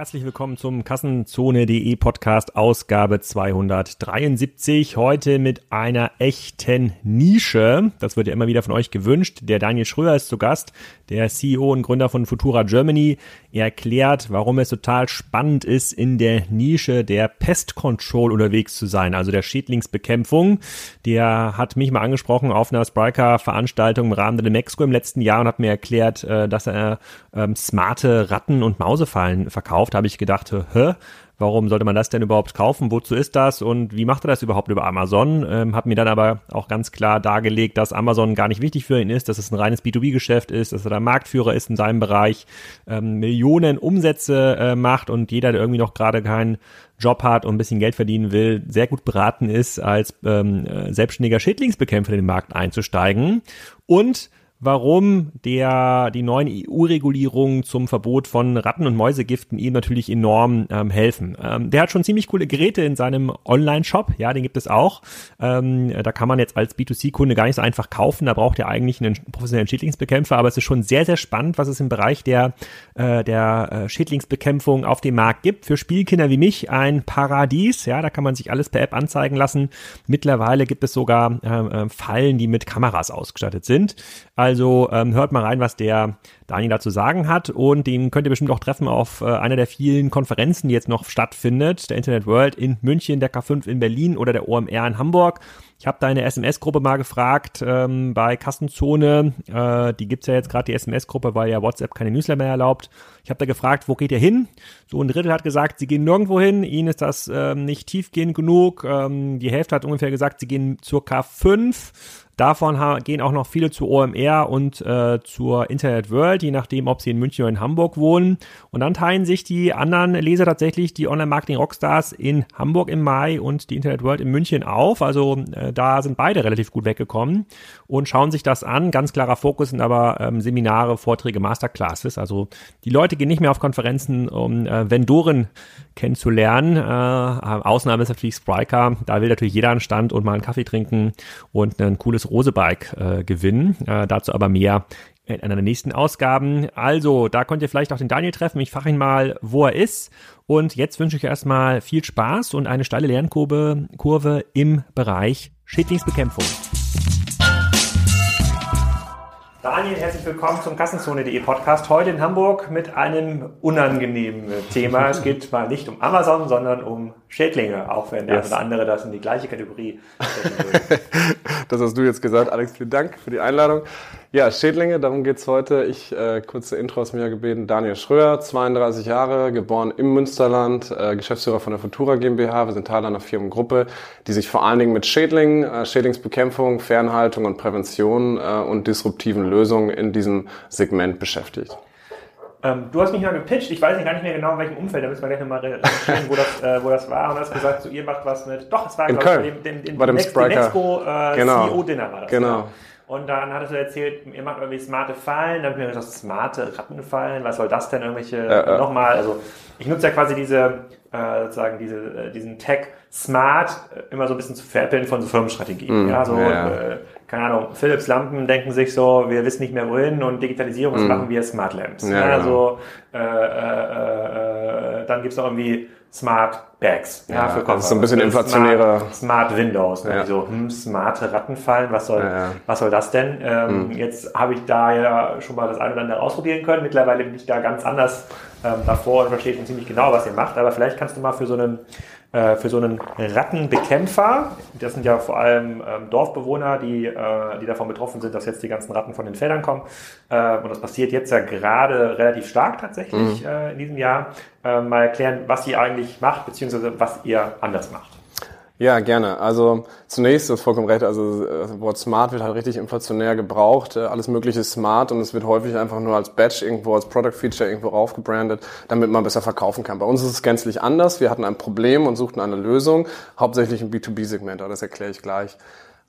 Herzlich willkommen zum Kassenzone.de Podcast Ausgabe 273. Heute mit einer echten Nische. Das wird ja immer wieder von euch gewünscht. Der Daniel Schröer ist zu Gast, der CEO und Gründer von Futura Germany. Er erklärt, warum es total spannend ist, in der Nische der Pest Control unterwegs zu sein, also der Schädlingsbekämpfung. Der hat mich mal angesprochen auf einer Spriker-Veranstaltung im Rahmen der Mexiko im letzten Jahr und hat mir erklärt, äh, dass er ähm, smarte Ratten- und Mausefallen verkauft. Da habe ich gedacht, hä? warum sollte man das denn überhaupt kaufen? Wozu ist das? Und wie macht er das überhaupt über Amazon? Ähm, habe mir dann aber auch ganz klar dargelegt, dass Amazon gar nicht wichtig für ihn ist, dass es ein reines B2B-Geschäft ist, dass er der Marktführer ist in seinem Bereich, ähm, Millionen Umsätze äh, macht und jeder, der irgendwie noch gerade keinen Job hat und ein bisschen Geld verdienen will, sehr gut beraten ist, als ähm, äh, selbstständiger Schädlingsbekämpfer in den Markt einzusteigen. Und warum der, die neuen EU-Regulierungen zum Verbot von Ratten- und Mäusegiften ihm natürlich enorm ähm, helfen. Ähm, der hat schon ziemlich coole Geräte in seinem Online-Shop, ja, den gibt es auch. Ähm, da kann man jetzt als B2C-Kunde gar nicht so einfach kaufen, da braucht ihr eigentlich einen professionellen Schädlingsbekämpfer, aber es ist schon sehr, sehr spannend, was es im Bereich der, äh, der äh, Schädlingsbekämpfung auf dem Markt gibt. Für Spielkinder wie mich ein Paradies, ja, da kann man sich alles per App anzeigen lassen. Mittlerweile gibt es sogar äh, äh Fallen, die mit Kameras ausgestattet sind. Also also ähm, hört mal rein, was der Daniel dazu sagen hat und den könnt ihr bestimmt auch treffen auf äh, einer der vielen Konferenzen, die jetzt noch stattfindet, der Internet World in München, der K5 in Berlin oder der OMR in Hamburg. Ich habe deine SMS-Gruppe mal gefragt ähm, bei Kassenzone. Äh, die gibt's ja jetzt gerade, die SMS-Gruppe, weil ja WhatsApp keine Newsletter mehr erlaubt. Ich habe da gefragt, wo geht ihr hin? So ein Drittel hat gesagt, sie gehen nirgendwo hin. Ihnen ist das ähm, nicht tiefgehend genug. Ähm, die Hälfte hat ungefähr gesagt, sie gehen zur K5. Davon gehen auch noch viele zu OMR und äh, zur Internet World, je nachdem, ob sie in München oder in Hamburg wohnen. Und dann teilen sich die anderen Leser tatsächlich die Online-Marketing-Rockstars in Hamburg im Mai und die Internet World in München auf. Also äh, da sind beide relativ gut weggekommen und schauen sich das an. Ganz klarer Fokus sind aber ähm, Seminare, Vorträge, Masterclasses. Also die Leute gehen nicht mehr auf Konferenzen, um äh, Vendoren kennenzulernen. Äh, Ausnahme ist natürlich Spriker. Da will natürlich jeder einen Stand und mal einen Kaffee trinken und ein cooles Rosebike äh, gewinnen. Äh, dazu aber mehr in einer der nächsten Ausgaben. Also, da könnt ihr vielleicht auch den Daniel treffen. Ich frage ihn mal, wo er ist. Und jetzt wünsche ich erstmal viel Spaß und eine steile Lernkurve Kurve im Bereich Schädlingsbekämpfung. Daniel, herzlich willkommen zum Kassenzone.de Podcast. Heute in Hamburg mit einem unangenehmen Thema. Es geht mal nicht um Amazon, sondern um Schädlinge, auch wenn der yes. oder andere das in die gleiche Kategorie Das hast du jetzt gesagt. Alex, vielen Dank für die Einladung. Ja, Schädlinge, darum geht's heute. Ich, äh, kurze Intro aus mir gebeten. Daniel Schröer, 32 Jahre, geboren im Münsterland, äh, Geschäftsführer von der Futura GmbH. Wir sind Teil einer Firmengruppe, die sich vor allen Dingen mit Schädlingen, äh, Schädlingsbekämpfung, Fernhaltung und Prävention äh, und disruptiven Lösungen in diesem Segment beschäftigt. Ähm, du hast mich mal gepitcht, ich weiß gar nicht mehr genau, in welchem Umfeld, da müssen wir gleich nochmal recherchieren, wo das, äh, wo das war. Und hast gesagt, so, ihr macht was mit, doch, es war, in glaube ich, bei dem, dem, dem, bei dem Next, Nexco äh, genau. CEO-Dinner war das. Genau. Ja. Und dann hattest du erzählt, ihr macht irgendwie smarte Fallen. Dann habe ich mir gesagt, smarte Rattenfallen, was soll das denn? Irgendwelche, ja, ja. nochmal, also ich nutze ja quasi diese, äh, sozusagen diese, äh, diesen Tag Smart äh, immer so ein bisschen zu veräppeln von so Firmenstrategien. Mm, ja, so, ja. Äh, keine Ahnung, Philips Lampen denken sich so, wir wissen nicht mehr wohin und Digitalisierung, was mm. machen wir? Smart Lamps. Ja, ja, genau. äh, äh, äh, dann gibt's noch irgendwie Smart Bags. Ja, für Koffer. Das ist so ein bisschen inflationärer. Smart, Smart Windows. Ne? Ja. So, hm, smarte Rattenfallen, was soll, ja, was soll das denn? Ähm, hm. Jetzt habe ich da ja schon mal das eine oder andere ausprobieren können. Mittlerweile bin ich da ganz anders ähm, davor und verstehe schon ziemlich genau, was ihr macht. Aber vielleicht kannst du mal für so einen äh, für so einen Rattenbekämpfer, das sind ja vor allem ähm, Dorfbewohner, die, äh, die davon betroffen sind, dass jetzt die ganzen Ratten von den Feldern kommen. Äh, und das passiert jetzt ja gerade relativ stark tatsächlich mhm. äh, in diesem Jahr. Äh, mal erklären, was ihr eigentlich macht, beziehungsweise was ihr anders macht. Ja, gerne. Also zunächst, hast vollkommen recht, also das Wort Smart wird halt richtig inflationär gebraucht. Äh, alles mögliche ist Smart und es wird häufig einfach nur als Badge irgendwo, als Product Feature irgendwo raufgebrandet, damit man besser verkaufen kann. Bei uns ist es gänzlich anders. Wir hatten ein Problem und suchten eine Lösung, hauptsächlich im B2B-Segment, aber das erkläre ich gleich.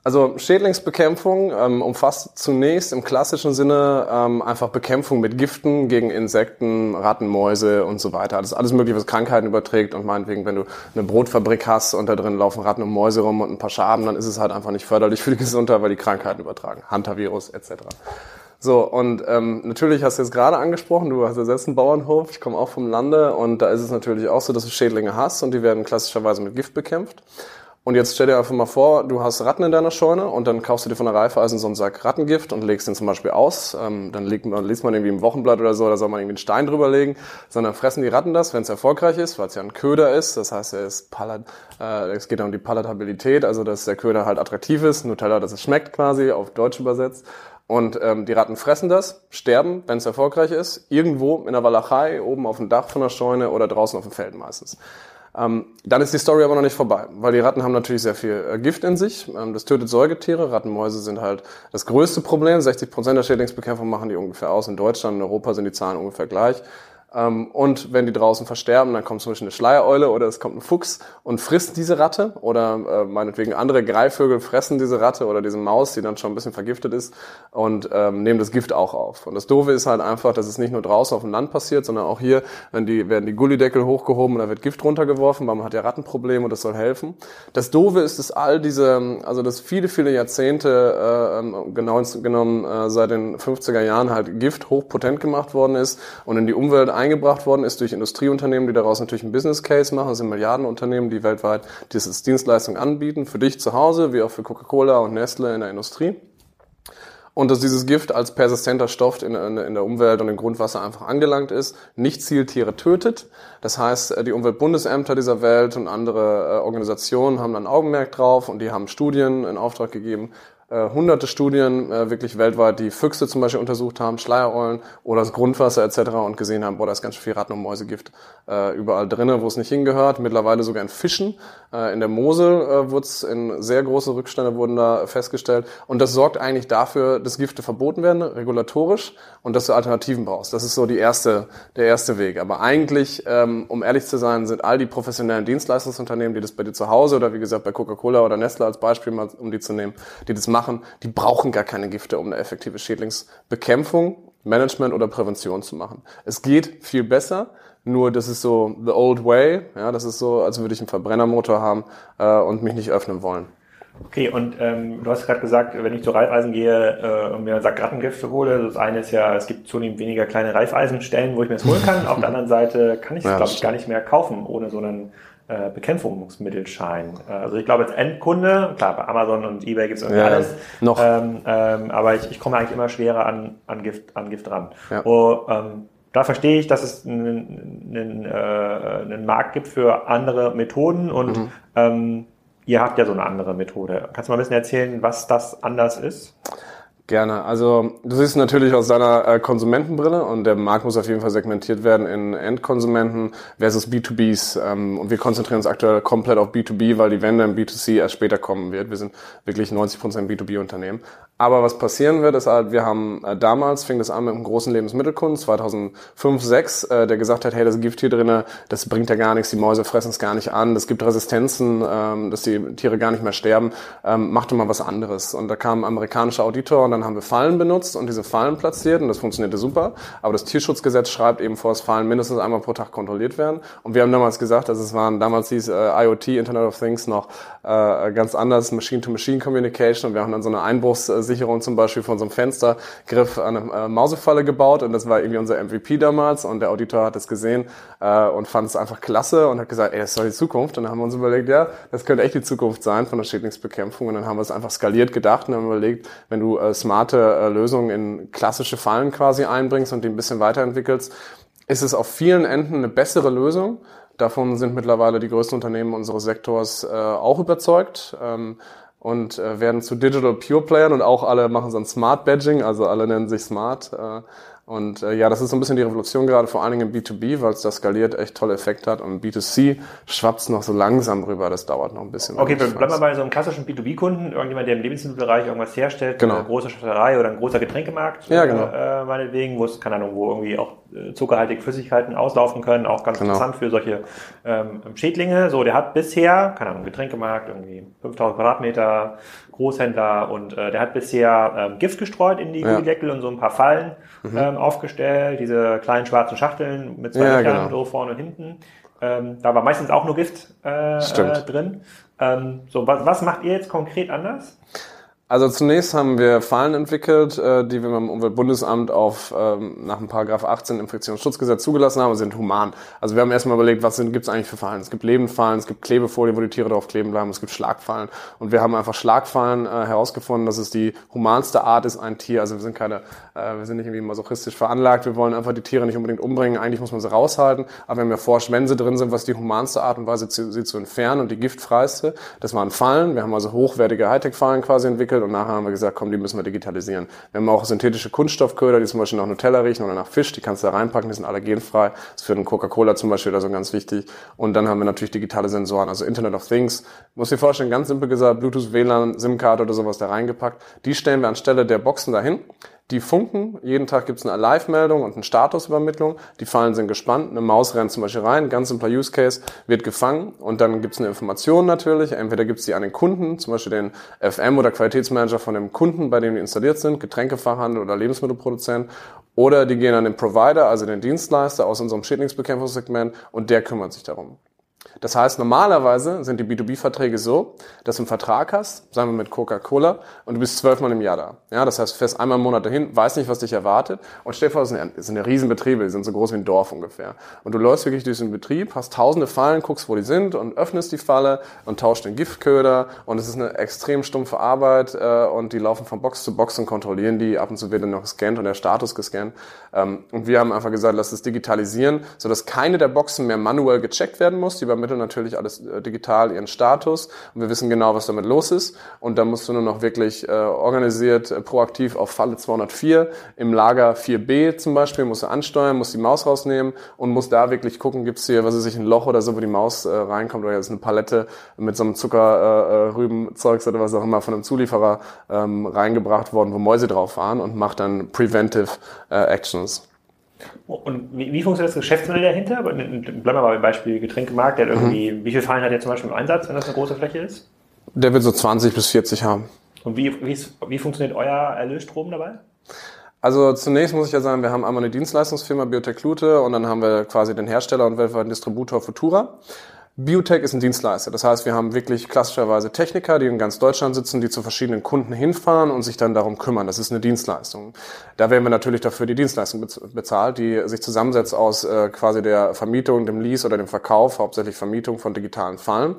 Also Schädlingsbekämpfung ähm, umfasst zunächst im klassischen Sinne ähm, einfach Bekämpfung mit Giften gegen Insekten, Ratten, Mäuse und so weiter. Das ist alles mögliche, was Krankheiten überträgt und meinetwegen, wenn du eine Brotfabrik hast und da drin laufen Ratten und Mäuse rum und ein paar Schaben, dann ist es halt einfach nicht förderlich für die Gesundheit, weil die Krankheiten übertragen. Hunter-Virus etc. So, und ähm, natürlich hast du jetzt gerade angesprochen, du hast ja selbst einen Bauernhof, ich komme auch vom Lande und da ist es natürlich auch so, dass du Schädlinge hast und die werden klassischerweise mit Gift bekämpft. Und jetzt stell dir einfach mal vor, du hast Ratten in deiner Scheune und dann kaufst du dir von der Raiffeisen so einen Sack Rattengift und legst den zum Beispiel aus. Ähm, dann legt man, liest man irgendwie im Wochenblatt oder so, da soll man irgendwie einen Stein drüber legen. Sondern fressen die Ratten das, wenn es erfolgreich ist, weil es ja ein Köder ist. Das heißt, er ist palat, äh, es geht um die Palatabilität, also dass der Köder halt attraktiv ist. Nutella, dass es schmeckt quasi, auf Deutsch übersetzt. Und ähm, die Ratten fressen das, sterben, wenn es erfolgreich ist, irgendwo in der Walachei, oben auf dem Dach von der Scheune oder draußen auf dem Feld meistens. Ähm, dann ist die Story aber noch nicht vorbei, weil die Ratten haben natürlich sehr viel äh, Gift in sich. Ähm, das tötet Säugetiere. Rattenmäuse sind halt das größte Problem. 60 Prozent der Schädlingsbekämpfung machen die ungefähr aus. In Deutschland, in Europa sind die Zahlen ungefähr gleich. Ähm, und wenn die draußen versterben, dann kommt zum Beispiel eine Schleiereule oder es kommt ein Fuchs und frisst diese Ratte oder äh, meinetwegen andere Greifvögel fressen diese Ratte oder diese Maus, die dann schon ein bisschen vergiftet ist und ähm, nehmen das Gift auch auf. Und das Doofe ist halt einfach, dass es nicht nur draußen auf dem Land passiert, sondern auch hier wenn die, werden die Gullideckel hochgehoben und da wird Gift runtergeworfen, weil man hat ja Rattenprobleme und das soll helfen. Das Doofe ist, dass all diese, also dass viele, viele Jahrzehnte äh, ähm, genau genommen äh, seit den 50er Jahren halt Gift hochpotent gemacht worden ist und in die Umwelt eingebracht worden ist durch Industrieunternehmen, die daraus natürlich einen Business Case machen. Das sind Milliardenunternehmen, die weltweit diese Dienstleistung anbieten, für dich zu Hause, wie auch für Coca-Cola und Nestle in der Industrie. Und dass dieses Gift als persistenter Stoff in, in, der Umwelt und im Grundwasser einfach angelangt ist, nicht Zieltiere tötet. Das heißt, äh, die Umweltbundesämter dieser Welt und andere äh, Organisationen haben dann Augenmerk drauf und die haben Studien in Auftrag gegeben, äh, hunderte Studien äh, wirklich weltweit, die Füchse zum Beispiel untersucht haben, Schleiereulen oder das Grundwasser etc. und gesehen haben, boah, da ist ganz viel Ratten- und Mäusegift äh, überall drinnen, wo es nicht hingehört. Mittlerweile sogar in Fischen. Äh, in der Mosel äh, wurde es in sehr große Rückstände wurden da festgestellt. Und das sorgt eigentlich dafür, dass Gifte verboten werden, regulatorisch, und dass du Alternativen brauchst. Das ist so die erste, der erste Weg. Aber eigentlich, ähm, um ehrlich zu sein, sind all die professionellen Dienstleistungsunternehmen, die das bei dir zu Hause oder wie gesagt bei Coca-Cola oder Nestle als Beispiel mal, um die zu nehmen, die das machen, machen, die brauchen gar keine Gifte, um eine effektive Schädlingsbekämpfung, Management oder Prävention zu machen. Es geht viel besser, nur das ist so the old way. Ja, das ist so, als würde ich einen Verbrennermotor haben äh, und mich nicht öffnen wollen. Okay, und ähm, du hast gerade gesagt, wenn ich zu Reifeisen gehe äh, und mir einen Sack Rattengift hole, das eine ist ja, es gibt zunehmend weniger kleine Reifeisenstellen, wo ich mir das holen kann. Auf der anderen Seite kann ich es, ja, glaube ich, gar nicht mehr kaufen, ohne so einen äh, Bekämpfungsmittelschein. Äh, also ich glaube als Endkunde, klar, bei Amazon und Ebay gibt es irgendwie ja, alles. Noch. Ähm, ähm, aber ich, ich komme eigentlich immer schwerer an, an, Gift, an Gift ran. Ja. Oh, ähm, da verstehe ich, dass es einen, einen, äh, einen Markt gibt für andere Methoden und mhm. ähm, ihr habt ja so eine andere Methode. Kannst du mal ein bisschen erzählen, was das anders ist? Gerne. Also du siehst natürlich aus deiner äh, Konsumentenbrille und der Markt muss auf jeden Fall segmentiert werden in Endkonsumenten versus B2Bs. Ähm, und wir konzentrieren uns aktuell komplett auf B2B, weil die Wende im B2C erst später kommen wird. Wir sind wirklich 90% B2B-Unternehmen. Aber was passieren wird, ist halt, wir haben äh, damals, fing das an mit einem großen Lebensmittelkunden, 2005, 6, äh, der gesagt hat, hey, das Gift hier drinne, das bringt ja gar nichts, die Mäuse fressen es gar nicht an, das gibt Resistenzen, ähm, dass die Tiere gar nicht mehr sterben, ähm, mach doch mal was anderes. Und da kam ein amerikanischer Auditor und dann haben wir Fallen benutzt und diese Fallen platziert und das funktionierte super. Aber das Tierschutzgesetz schreibt eben vor, dass Fallen mindestens einmal pro Tag kontrolliert werden. Und wir haben damals gesagt, dass es waren, damals hieß äh, IoT, Internet of Things, noch äh, ganz anders, Machine-to-Machine-Communication und wir haben dann so eine Einbruchs Sicherung zum Beispiel von so einem Fenstergriff an eine äh, Mausefalle gebaut und das war irgendwie unser MVP damals und der Auditor hat es gesehen äh, und fand es einfach klasse und hat gesagt, ey, das ist doch die Zukunft und dann haben wir uns überlegt, ja, das könnte echt die Zukunft sein von der Schädlingsbekämpfung und dann haben wir es einfach skaliert gedacht und haben überlegt, wenn du äh, smarte äh, Lösungen in klassische Fallen quasi einbringst und die ein bisschen weiterentwickelst, ist es auf vielen Enden eine bessere Lösung. Davon sind mittlerweile die größten Unternehmen unseres Sektors äh, auch überzeugt. Ähm, und äh, werden zu Digital Pure Playern und auch alle machen so ein Smart Badging, also alle nennen sich Smart. Äh, und äh, ja, das ist so ein bisschen die Revolution gerade, vor allen Dingen im B2B, weil es da skaliert echt tolle Effekt hat. Und B2C schwappt noch so langsam rüber, das dauert noch ein bisschen. Okay, bleiben wir bei so einem klassischen B2B-Kunden, irgendjemand, der im Lebensmittelbereich irgendwas herstellt, genau. eine große Schotterei oder ein großer Getränkemarkt, ja, genau. äh, meinetwegen, wo es, keine Ahnung, wo irgendwie auch äh, zuckerhaltige Flüssigkeiten auslaufen können, auch ganz genau. interessant für solche ähm, Schädlinge. So, der hat bisher, keine Ahnung, Getränkemarkt, irgendwie 5000 Quadratmeter, Großhändler und äh, der hat bisher ähm, Gift gestreut in die ja. Gullideckel und so ein paar Fallen mhm. ähm, aufgestellt, diese kleinen schwarzen Schachteln mit zwei ja, Löchern, genau. so vorne und hinten. Ähm, da war meistens auch nur Gift äh, äh, drin. Ähm, so, was, was macht ihr jetzt konkret anders? Also zunächst haben wir Fallen entwickelt, äh, die wir beim Umweltbundesamt auf ähm, nach dem Paragraph 18 Infektionsschutzgesetz zugelassen haben sind human. Also wir haben erstmal überlegt, was gibt es eigentlich für Fallen? Es gibt Lebendfallen, es gibt Klebefolie, wo die Tiere drauf kleben bleiben, es gibt Schlagfallen. Und wir haben einfach Schlagfallen äh, herausgefunden, dass es die humanste Art ist, ein Tier. Also wir sind keine, äh, wir sind nicht irgendwie masochistisch veranlagt, wir wollen einfach die Tiere nicht unbedingt umbringen, eigentlich muss man sie raushalten. Aber wir haben erforscht, wenn sie drin sind, was die humanste Art und Weise, sie zu entfernen und die giftfreiste. Das waren Fallen. Wir haben also hochwertige Hightech-Fallen quasi entwickelt und nachher haben wir gesagt, komm, die müssen wir digitalisieren. Wir haben auch synthetische Kunststoffköder, die zum Beispiel nach Nutella riechen oder nach Fisch, die kannst du da reinpacken, die sind allergenfrei. Das ist für den Coca-Cola zum Beispiel also ganz wichtig. Und dann haben wir natürlich digitale Sensoren, also Internet of Things. Muss dir vorstellen, ganz simpel gesagt, Bluetooth, WLAN, SIM-Karte oder sowas da reingepackt. Die stellen wir anstelle der Boxen dahin die funken, jeden Tag gibt es eine Live-Meldung und eine Statusübermittlung. Die Fallen sind gespannt, eine Maus rennt zum Beispiel rein, ganz simpler Use Case, wird gefangen und dann gibt es eine Information natürlich. Entweder gibt es die an den Kunden, zum Beispiel den FM oder Qualitätsmanager von dem Kunden, bei dem die installiert sind, Getränkefachhandel oder Lebensmittelproduzent. Oder die gehen an den Provider, also den Dienstleister aus unserem Schädlingsbekämpfungssegment und der kümmert sich darum. Das heißt, normalerweise sind die B2B-Verträge so, dass du einen Vertrag hast, sagen wir mit Coca-Cola, und du bist zwölfmal im Jahr da. Ja, das heißt, du fährst einmal im Monat dahin, weißt nicht, was dich erwartet, und stell dir vor, das sind, das sind ja Riesenbetriebe, die sind so groß wie ein Dorf ungefähr. Und du läufst wirklich durch den Betrieb, hast tausende Fallen, guckst, wo die sind, und öffnest die Falle und tauscht den Giftköder, und es ist eine extrem stumpfe Arbeit, äh, und die laufen von Box zu Box und kontrollieren die, ab und zu wird dann noch gescannt und der Status gescannt. Ähm, und wir haben einfach gesagt, lass es digitalisieren, sodass keine der Boxen mehr manuell gecheckt werden muss, die übermitteln natürlich alles äh, digital ihren Status und wir wissen genau, was damit los ist. Und da musst du nur noch wirklich äh, organisiert, äh, proaktiv auf Falle 204 im Lager 4b zum Beispiel, musst du ansteuern, musst die Maus rausnehmen und musst da wirklich gucken, gibt's hier, was weiß ich, ein Loch oder so, wo die Maus äh, reinkommt oder jetzt eine Palette mit so einem Zuckerrübenzeugs äh, äh oder was auch immer von einem Zulieferer ähm, reingebracht worden, wo Mäuse drauf waren und macht dann Preventive äh, Actions. Und wie, wie, funktioniert das Geschäftsmodell dahinter? Bleiben wir mal beim Beispiel Getränkemarkt. Der irgendwie, mhm. Wie viele Fallen hat der zum Beispiel im Einsatz, wenn das eine große Fläche ist? Der wird so 20 bis 40 haben. Und wie, wie, wie funktioniert euer Erlösstrom dabei? Also zunächst muss ich ja sagen, wir haben einmal eine Dienstleistungsfirma Biotech Lute und dann haben wir quasi den Hersteller und weltweiten Distributor Futura. Biotech ist ein Dienstleister. Das heißt, wir haben wirklich klassischerweise Techniker, die in ganz Deutschland sitzen, die zu verschiedenen Kunden hinfahren und sich dann darum kümmern. Das ist eine Dienstleistung. Da werden wir natürlich dafür die Dienstleistung bezahlt, die sich zusammensetzt aus äh, quasi der Vermietung, dem Lease oder dem Verkauf, hauptsächlich Vermietung von digitalen Fallen,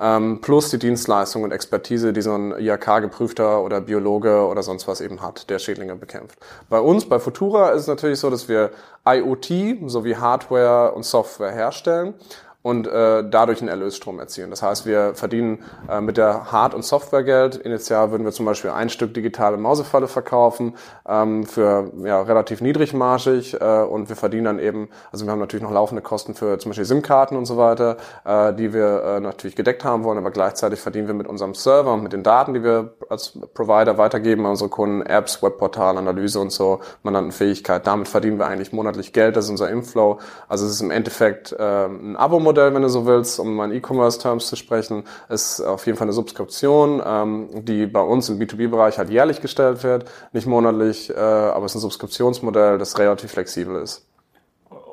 ähm, plus die Dienstleistung und Expertise, die so ein IHK-Geprüfter oder Biologe oder sonst was eben hat, der Schädlinge bekämpft. Bei uns, bei Futura, ist es natürlich so, dass wir IoT sowie Hardware und Software herstellen und äh, dadurch einen Erlösstrom erzielen. Das heißt, wir verdienen äh, mit der Hard- und Softwaregeld. Initial würden wir zum Beispiel ein Stück digitale Mausefalle verkaufen ähm, für ja, relativ niedrigmarschig äh, und wir verdienen dann eben, also wir haben natürlich noch laufende Kosten für zum Beispiel SIM-Karten und so weiter, äh, die wir äh, natürlich gedeckt haben wollen, aber gleichzeitig verdienen wir mit unserem Server und mit den Daten, die wir als Provider weitergeben an unsere Kunden, Apps, Webportal, Analyse und so, Mandantenfähigkeit. Damit verdienen wir eigentlich monatlich Geld, das ist unser Inflow. Also es ist im Endeffekt äh, ein Abo-Modell, Geschäftsmodell, wenn du so willst, um mal in E-Commerce-Terms zu sprechen, ist auf jeden Fall eine Subskription, ähm, die bei uns im B2B-Bereich halt jährlich gestellt wird, nicht monatlich, äh, aber es ist ein Subskriptionsmodell, das relativ flexibel ist.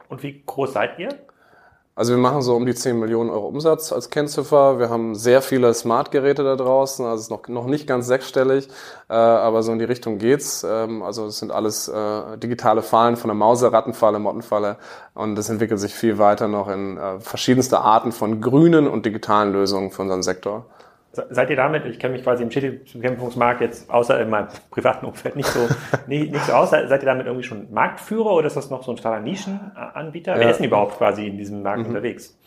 Und wie groß seid ihr? Also wir machen so um die 10 Millionen Euro Umsatz als Kennziffer. Wir haben sehr viele Smart-Geräte da draußen, also es ist noch, noch nicht ganz sechsstellig, äh, aber so in die Richtung geht's. Ähm, also es sind alles äh, digitale Fallen von der Mause, Rattenfalle, Mottenfalle und es entwickelt sich viel weiter noch in äh, verschiedenste Arten von grünen und digitalen Lösungen für unseren Sektor. Seid ihr damit, ich kenne mich quasi im Schädlingsbekämpfungsmarkt jetzt außer in meinem privaten Umfeld nicht so, nicht, nicht so aus, seid ihr damit irgendwie schon Marktführer oder ist das noch so ein starker Nischenanbieter? Ja. Wer ist denn überhaupt quasi in diesem Markt mhm. unterwegs?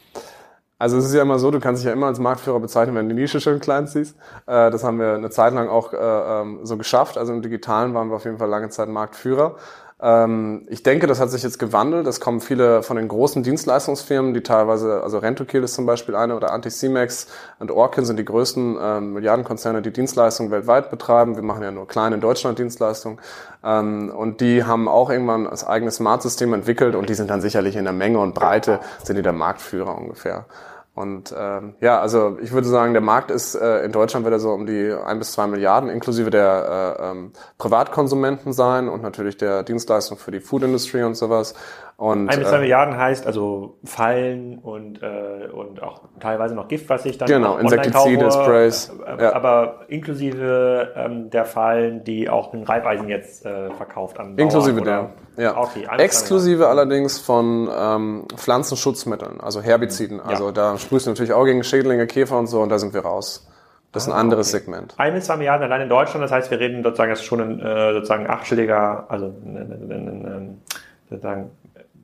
Also es ist ja immer so, du kannst dich ja immer als Marktführer bezeichnen, wenn du die Nische schön klein ziehst. Äh, das haben wir eine Zeit lang auch äh, ähm, so geschafft. Also im Digitalen waren wir auf jeden Fall lange Zeit Marktführer. Ähm, ich denke, das hat sich jetzt gewandelt. Es kommen viele von den großen Dienstleistungsfirmen, die teilweise, also Rentokil ist zum Beispiel eine oder Anticimex und Orkin sind die größten ähm, Milliardenkonzerne, die Dienstleistungen weltweit betreiben. Wir machen ja nur kleine in Deutschland Dienstleistungen. Ähm, und die haben auch irgendwann das eigene Smart-System entwickelt und die sind dann sicherlich in der Menge und Breite, sind die der Marktführer ungefähr. Und ähm, ja, also ich würde sagen, der Markt ist äh, in Deutschland wieder so um die ein bis zwei Milliarden, inklusive der äh, ähm, Privatkonsumenten sein und natürlich der Dienstleistung für die Food Industry und sowas. Und, ein bis zwei äh, Milliarden heißt also Fallen und, äh, und auch teilweise noch Gift, was ich dann genau, Insektizide, Sprays. Äh, ja. Aber inklusive ähm, der Fallen, die auch ein Reibeisen jetzt äh, verkauft an Bauern, Inklusive der, ja. Okay, Exklusive allerdings von ähm, Pflanzenschutzmitteln, also Herbiziden. Ja. Also da sprühst du natürlich auch gegen Schädlinge, Käfer und so und da sind wir raus. Das ist ein ah, anderes okay. Segment. Ein bis zwei Milliarden allein in Deutschland, das heißt, wir reden sozusagen, das ist schon ein äh, sozusagen achtstelliger, also ein, ein, ein, sozusagen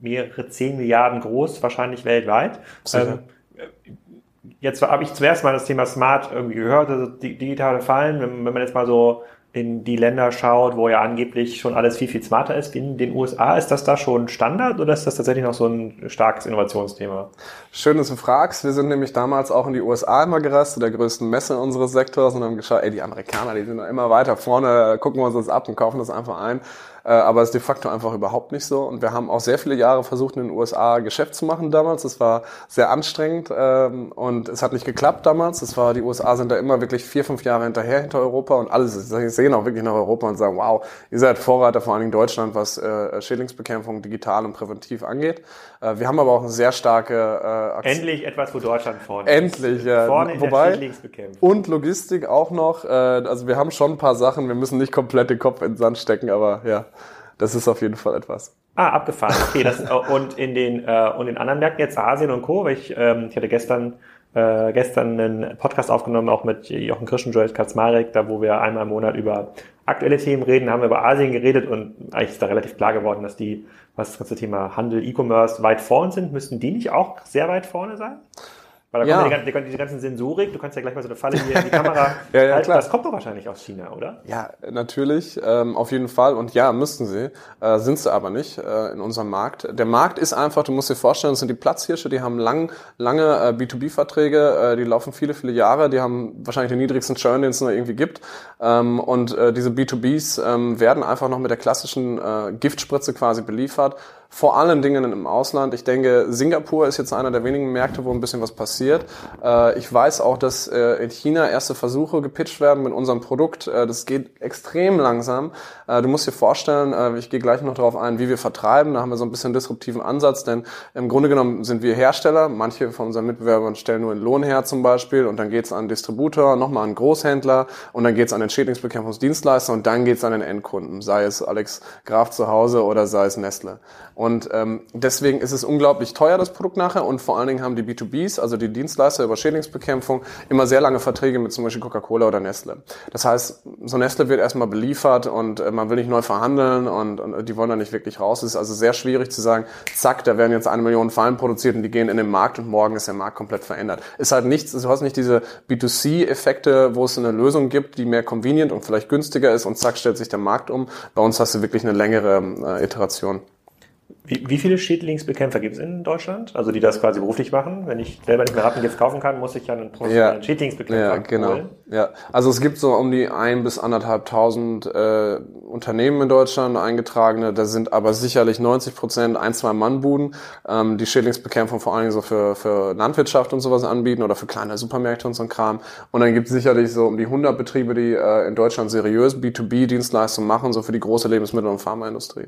mehrere zehn Milliarden groß, wahrscheinlich weltweit. Ähm, jetzt habe ich zuerst mal das Thema Smart irgendwie gehört, also digitale Fallen, wenn, wenn man jetzt mal so in die Länder schaut, wo ja angeblich schon alles viel, viel smarter ist, wie in den USA, ist das da schon Standard oder ist das tatsächlich noch so ein starkes Innovationsthema? Schön, dass du fragst. Wir sind nämlich damals auch in die USA immer gereist, zu der größten Messe unseres Sektors und haben geschaut, ey, die Amerikaner, die sind noch immer weiter vorne, gucken wir uns das ab und kaufen das einfach ein. Äh, aber es ist de facto einfach überhaupt nicht so. Und wir haben auch sehr viele Jahre versucht, in den USA Geschäft zu machen damals. Das war sehr anstrengend ähm, und es hat nicht geklappt damals. Das war, die USA sind da immer wirklich vier, fünf Jahre hinterher hinter Europa und alles sehen auch wirklich nach Europa und sagen, wow, ihr seid Vorreiter, vor allen Dingen Deutschland, was äh, Schädlingsbekämpfung digital und präventiv angeht. Äh, wir haben aber auch eine sehr starke äh, Endlich etwas, wo Deutschland vorne Endlich, ist. ja. Vorne in Wobei, der. Und Logistik auch noch. Äh, also wir haben schon ein paar Sachen. Wir müssen nicht komplett den Kopf in den Sand stecken, aber ja das ist auf jeden Fall etwas. Ah, abgefahren. Okay, das, äh, und in den äh, und in anderen Märkten jetzt Asien und Co. Weil ich, ähm, ich hatte gestern äh, gestern einen Podcast aufgenommen, auch mit Jochen Kirschen, Joel Kaczmarek, da wo wir einmal im Monat über aktuelle Themen reden, haben wir über Asien geredet und eigentlich ist da relativ klar geworden, dass die, was das ganze Thema Handel, E-Commerce weit vorne sind. Müssten die nicht auch sehr weit vorne sein? Weil da ja. kommt ja die, die, die ganzen Sensorik, du kannst ja gleich mal so eine Falle hier in die Kamera ja, ja, halten. Klar. Das kommt doch wahrscheinlich aus China, oder? Ja, natürlich, ähm, auf jeden Fall. Und ja, müssten sie, äh, sind sie aber nicht äh, in unserem Markt. Der Markt ist einfach, du musst dir vorstellen, das sind die Platzhirsche, die haben lang, lange äh, B2B-Verträge, äh, die laufen viele, viele Jahre, die haben wahrscheinlich den niedrigsten Churn, den es noch irgendwie gibt. Ähm, und äh, diese B2Bs ähm, werden einfach noch mit der klassischen äh, Giftspritze quasi beliefert vor allen Dingen im Ausland. Ich denke, Singapur ist jetzt einer der wenigen Märkte, wo ein bisschen was passiert. Äh, ich weiß auch, dass äh, in China erste Versuche gepitcht werden mit unserem Produkt. Äh, das geht extrem langsam. Du musst dir vorstellen, ich gehe gleich noch darauf ein, wie wir vertreiben. Da haben wir so ein bisschen disruptiven Ansatz, denn im Grunde genommen sind wir Hersteller. Manche von unseren Mitbewerbern stellen nur einen Lohn her zum Beispiel und dann geht es an Distributor, nochmal an Großhändler und dann geht es an den Schädlingsbekämpfungsdienstleister und dann geht es an den Endkunden, sei es Alex Graf zu Hause oder sei es Nestle. Und ähm, deswegen ist es unglaublich teuer, das Produkt nachher. Und vor allen Dingen haben die B2Bs, also die Dienstleister über Schädlingsbekämpfung, immer sehr lange Verträge mit zum Beispiel Coca-Cola oder Nestle. Das heißt, so Nestle wird erstmal beliefert und äh, man will nicht neu verhandeln und, und die wollen da nicht wirklich raus. Es ist also sehr schwierig zu sagen, zack, da werden jetzt eine Million Fallen produziert und die gehen in den Markt und morgen ist der Markt komplett verändert. Ist halt nichts, du hast nicht diese B2C-Effekte, wo es eine Lösung gibt, die mehr convenient und vielleicht günstiger ist und zack, stellt sich der Markt um. Bei uns hast du wirklich eine längere äh, Iteration. Wie, wie viele Schädlingsbekämpfer gibt es in Deutschland? Also die das quasi beruflich machen? Wenn ich selber nicht mehr Rattengift kaufen kann, muss ich ja einen professionellen ja, Schädlingsbekämpfer ja, genau. holen. Ja, also es gibt so um die ein bis anderthalbtausend äh, Unternehmen in Deutschland eingetragene. Da sind aber sicherlich 90 Prozent ein, zwei Mannbuden, ähm, die Schädlingsbekämpfung vor allen Dingen so für, für Landwirtschaft und sowas anbieten oder für kleine Supermärkte und so ein Kram. Und dann gibt es sicherlich so um die 100 Betriebe, die äh, in Deutschland seriös B2B-Dienstleistungen machen, so für die große Lebensmittel- und Pharmaindustrie.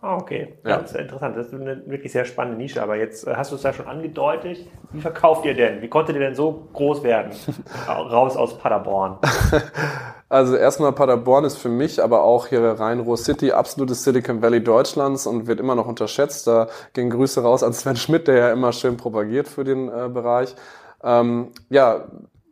Ah, okay. Ja. ist ja interessant. Das ist eine wirklich sehr spannende Nische. Aber jetzt äh, hast du es ja schon angedeutet. Wie verkauft ihr denn? Wie konntet ihr denn so groß werden? Raus aus Paderborn. Also erstmal Paderborn ist für mich, aber auch hier Rhein-Ruhr City, absolutes Silicon Valley Deutschlands und wird immer noch unterschätzt. Da gehen Grüße raus an Sven Schmidt, der ja immer schön propagiert für den äh, Bereich. Ähm, ja,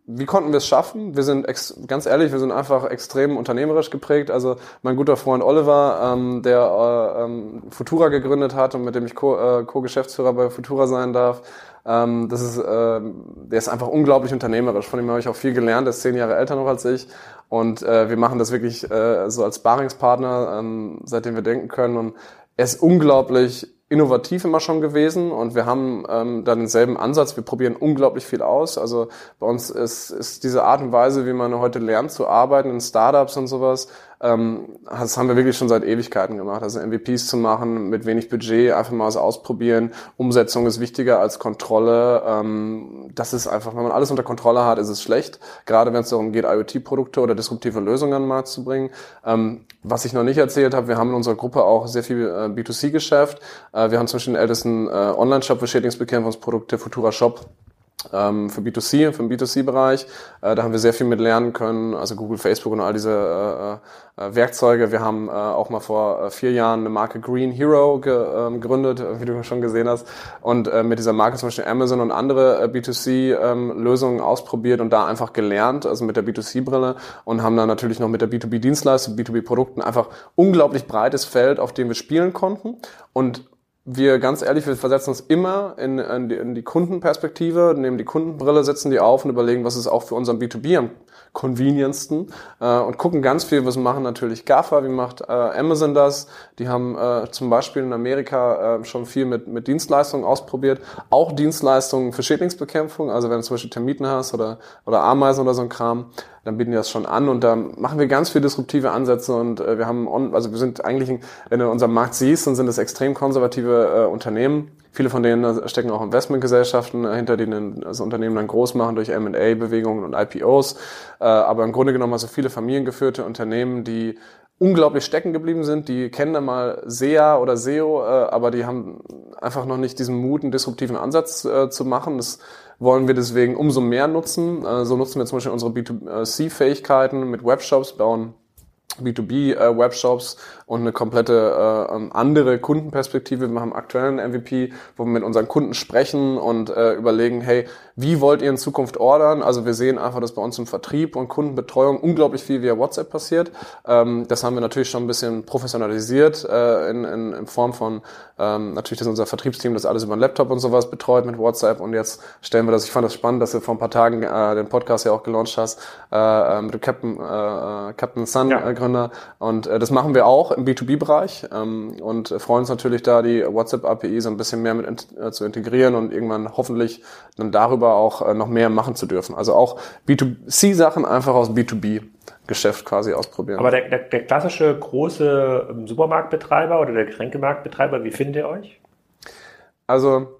wie konnten wir es schaffen? Wir sind ex ganz ehrlich, wir sind einfach extrem unternehmerisch geprägt. Also mein guter Freund Oliver, ähm, der äh, ähm, Futura gegründet hat und mit dem ich äh, Co-Geschäftsführer bei Futura sein darf, ähm, das ist, äh, der ist einfach unglaublich unternehmerisch. Von ihm habe ich auch viel gelernt. Er ist zehn Jahre älter noch als ich und äh, wir machen das wirklich äh, so als Baringspartner, ähm, seitdem wir denken können. Und er ist unglaublich innovativ immer schon gewesen und wir haben ähm, dann denselben Ansatz. Wir probieren unglaublich viel aus. Also bei uns ist, ist diese Art und Weise, wie man heute lernt zu arbeiten in Startups und sowas, ähm, das haben wir wirklich schon seit Ewigkeiten gemacht. Also MVPs zu machen, mit wenig Budget, einfach mal was ausprobieren. Umsetzung ist wichtiger als Kontrolle. Ähm, das ist einfach, wenn man alles unter Kontrolle hat, ist es schlecht. Gerade wenn es darum geht, IoT-Produkte oder disruptive Lösungen an den Markt zu bringen. Ähm, was ich noch nicht erzählt habe, wir haben in unserer Gruppe auch sehr viel äh, B2C-Geschäft. Äh, wir haben zum Beispiel den ältesten äh, Online-Shop für Schädlingsbekämpfungsprodukte, Futura Shop ähm, für B2C, für den B2C-Bereich. Äh, da haben wir sehr viel mit lernen können, also Google, Facebook und all diese äh, äh, Werkzeuge. Wir haben äh, auch mal vor äh, vier Jahren eine Marke Green Hero ge, äh, gegründet, wie du schon gesehen hast, und äh, mit dieser Marke zum Beispiel Amazon und andere äh, B2C-Lösungen ähm, ausprobiert und da einfach gelernt, also mit der B2C-Brille und haben dann natürlich noch mit der B2B-Dienstleistung, B2B-Produkten einfach unglaublich breites Feld, auf dem wir spielen konnten und wir ganz ehrlich, wir versetzen uns immer in, in, die, in die Kundenperspektive, nehmen die Kundenbrille, setzen die auf und überlegen, was ist auch für unseren B2B am convenientsten äh, und gucken ganz viel, was machen natürlich GAFA, wie macht äh, Amazon das, die haben äh, zum Beispiel in Amerika äh, schon viel mit, mit Dienstleistungen ausprobiert, auch Dienstleistungen für Schädlingsbekämpfung, also wenn du zum Beispiel Termiten hast oder, oder Ameisen oder so ein Kram, dann bieten die das schon an und da machen wir ganz viel disruptive Ansätze und äh, wir haben, on, also wir sind eigentlich, wenn du unseren Markt siehst, dann sind es extrem konservative äh, Unternehmen. Viele von denen stecken auch Investmentgesellschaften hinter, die das Unternehmen dann groß machen durch M&A-Bewegungen und IPOs. Äh, aber im Grunde genommen also viele familiengeführte Unternehmen, die unglaublich stecken geblieben sind. Die kennen dann mal SEA oder SEO, äh, aber die haben einfach noch nicht diesen Mut, einen disruptiven Ansatz äh, zu machen. Das wollen wir deswegen umso mehr nutzen. Äh, so nutzen wir zum Beispiel unsere B2C-Fähigkeiten mit Webshops, bauen B2B-Webshops äh, und eine komplette äh, ähm, andere Kundenperspektive. Wir haben aktuell einen MVP, wo wir mit unseren Kunden sprechen und äh, überlegen, hey, wie wollt ihr in Zukunft ordern? Also wir sehen einfach, dass bei uns im Vertrieb und Kundenbetreuung unglaublich viel via WhatsApp passiert. Ähm, das haben wir natürlich schon ein bisschen professionalisiert äh, in, in, in Form von ähm, natürlich, dass unser Vertriebsteam das alles über einen Laptop und sowas betreut mit WhatsApp und jetzt stellen wir das, ich fand das spannend, dass du vor ein paar Tagen äh, den Podcast ja auch gelauncht hast, äh, mit dem Captain, äh, Captain Sun ja. Gründer und äh, das machen wir auch im B2B-Bereich ähm, und freuen uns natürlich da, die WhatsApp-API so ein bisschen mehr mit in, äh, zu integrieren und irgendwann hoffentlich dann darüber auch äh, noch mehr machen zu dürfen. Also auch B2C-Sachen einfach aus B2B Geschäft quasi ausprobieren. Aber der, der, der klassische große ähm, Supermarktbetreiber oder der Getränkemarktbetreiber, wie findet ihr euch? Also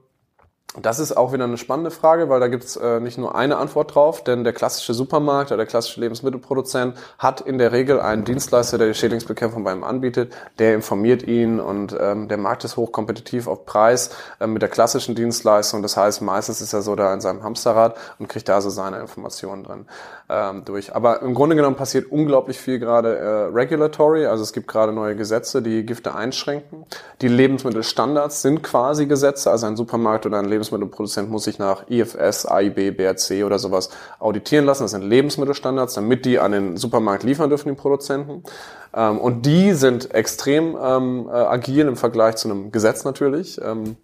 das ist auch wieder eine spannende Frage, weil da gibt's äh, nicht nur eine Antwort drauf, denn der klassische Supermarkt oder der klassische Lebensmittelproduzent hat in der Regel einen Dienstleister, der die Schädlingsbekämpfung bei ihm anbietet, der informiert ihn und ähm, der Markt ist hochkompetitiv auf Preis äh, mit der klassischen Dienstleistung. Das heißt, meistens ist er so da in seinem Hamsterrad und kriegt da so seine Informationen drin ähm, durch. Aber im Grunde genommen passiert unglaublich viel gerade äh, regulatory, also es gibt gerade neue Gesetze, die Gifte einschränken. Die Lebensmittelstandards sind quasi Gesetze, also ein Supermarkt oder ein Lebensmittel Lebensmittelproduzent muss sich nach IFS, AIB, BRC oder sowas auditieren lassen. Das sind Lebensmittelstandards, damit die an den Supermarkt liefern dürfen, die Produzenten. Ähm, und die sind extrem ähm, äh, agil im Vergleich zu einem Gesetz natürlich. Ähm,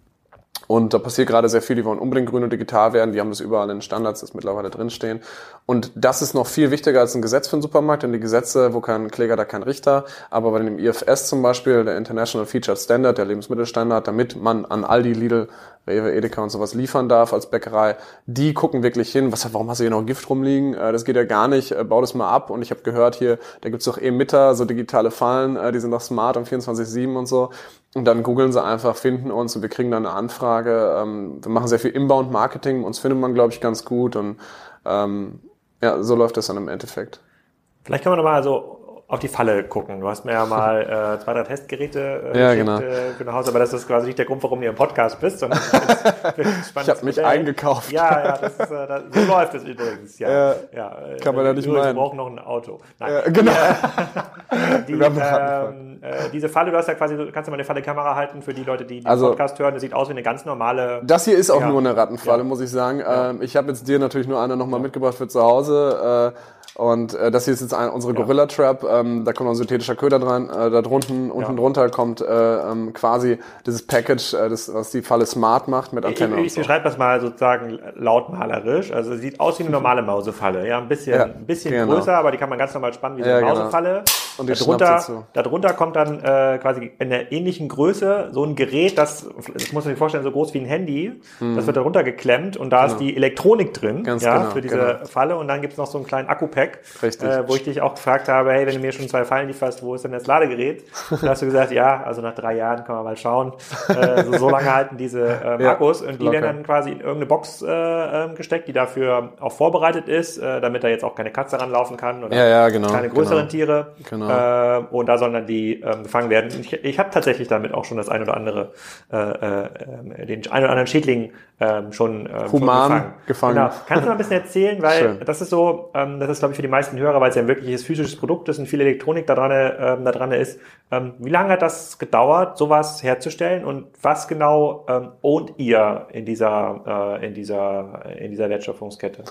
und da passiert gerade sehr viel, die wollen unbedingt grün und digital werden, die haben das überall in den Standards, das mittlerweile drinstehen. Und das ist noch viel wichtiger als ein Gesetz für den Supermarkt, denn die Gesetze, wo kein Kläger, da kein Richter. Aber bei dem IFS zum Beispiel, der International Featured Standard, der Lebensmittelstandard, damit man an Aldi, Lidl, Rewe, Edeka und sowas liefern darf als Bäckerei, die gucken wirklich hin, was, warum hast du hier noch Gift rumliegen? Äh, das geht ja gar nicht, äh, bau das mal ab. Und ich habe gehört hier, da gibt's doch Emitter, so digitale Fallen, äh, die sind doch smart und 24-7 und so. Und dann googeln sie einfach, finden uns und wir kriegen dann eine Anfrage. Ähm, wir machen sehr viel Inbound-Marketing, uns findet man, glaube ich, ganz gut. Und ähm, ja, so läuft das dann im Endeffekt. Vielleicht kann man nochmal so auf die Falle gucken. Du hast mir ja mal äh, zwei, drei Testgeräte äh, ja, genau. äh, für nach Hause, aber das ist quasi nicht der Grund, warum du im Podcast bist, sondern ich habe mich eingekauft. Ja, ja, das ist, äh, das, so läuft es übrigens. Ja, ja, äh, kann man ja nicht meinen. Wir brauchen noch ein Auto. Nein. Ja, genau. die, ähm, äh, diese Falle, du hast ja quasi, kannst du mal eine Falle Kamera halten für die Leute, die den also, Podcast hören. Das sieht aus wie eine ganz normale. Das hier ist auch ja. nur eine Rattenfalle, muss ich sagen. Ähm, ich habe jetzt dir natürlich nur eine nochmal mitgebracht für zu Hause. Äh, und äh, das hier ist jetzt ein, unsere Gorilla Trap. Ähm, da kommt noch ein synthetischer Köder dran. Äh, da drunten, unten drunter kommt äh, ähm, quasi dieses Package, äh, das, was die Falle smart macht mit Antenne. Ich, ich, ich so. beschreibe das mal sozusagen lautmalerisch. Also es sieht aus wie eine normale Mausefalle. Ja, ein bisschen, ein bisschen größer, aber die kann man ganz normal spannen wie so eine genau. Mausefalle. Genau. Und die darunter, darunter kommt dann äh, quasi in der ähnlichen Größe so ein Gerät, das, das muss man sich vorstellen, so groß wie ein Handy. Das wird darunter geklemmt und da ist die Elektronik drin, Mhm. Ganz ja, genau, für diese genau. Falle. Und dann gibt's noch so einen kleinen Akku-Pack, Richtig. äh, wo ich dich auch gefragt habe, hey, wenn du mir schon zwei Fallen lieferst, wo ist denn das Ladegerät? Da hast du gesagt, ja, also nach drei Jahren kann man mal schauen. Äh, so, so lange halten diese ähm, Ja, Akkus und die werden dann quasi in irgendeine Box äh, ähm, gesteckt, die dafür auch vorbereitet ist, äh, damit da jetzt auch keine Katze ranlaufen kann oder Ja, ja, genau, keine größeren genau. Tiere. Genau. Äh, und da sollen dann die ähm, gefangen werden. Ich, ich habe tatsächlich damit auch schon das ein oder andere, äh, äh, ähm, den ein oder anderen Schädling schon, ähm, schon Human gefangen. gefangen. Genau. Kannst du mal ein bisschen erzählen, weil Schön. das ist so, ähm, das ist glaube ich für die meisten Hörer, weil es ja ein wirkliches physisches Produkt ist und viel Elektronik da dran, ähm, da dran ist. Ähm, wie lange hat das gedauert, sowas herzustellen und was genau ähm, ownt ihr in dieser, äh, in dieser, in dieser Wertschöpfungskette?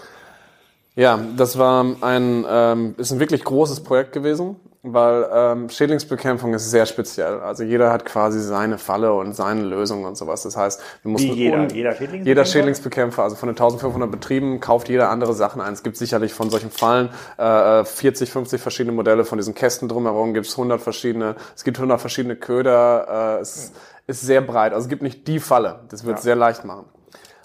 Ja, das war ein, ähm, ist ein wirklich großes Projekt gewesen, weil ähm, Schädlingsbekämpfung ist sehr speziell. Also jeder hat quasi seine Falle und seine Lösung und sowas. Das heißt, wir mussten Wie jeder? Jeder Schädlingsbekämpfer? jeder Schädlingsbekämpfer, also von den 1500 Betrieben, kauft jeder andere Sachen ein. Es gibt sicherlich von solchen Fallen äh, 40, 50 verschiedene Modelle. Von diesen Kästen drumherum gibt es 100 verschiedene. Es gibt 100 verschiedene Köder. Äh, es ist sehr breit. Also es gibt nicht die Falle. Das wird Ja. sehr leicht machen.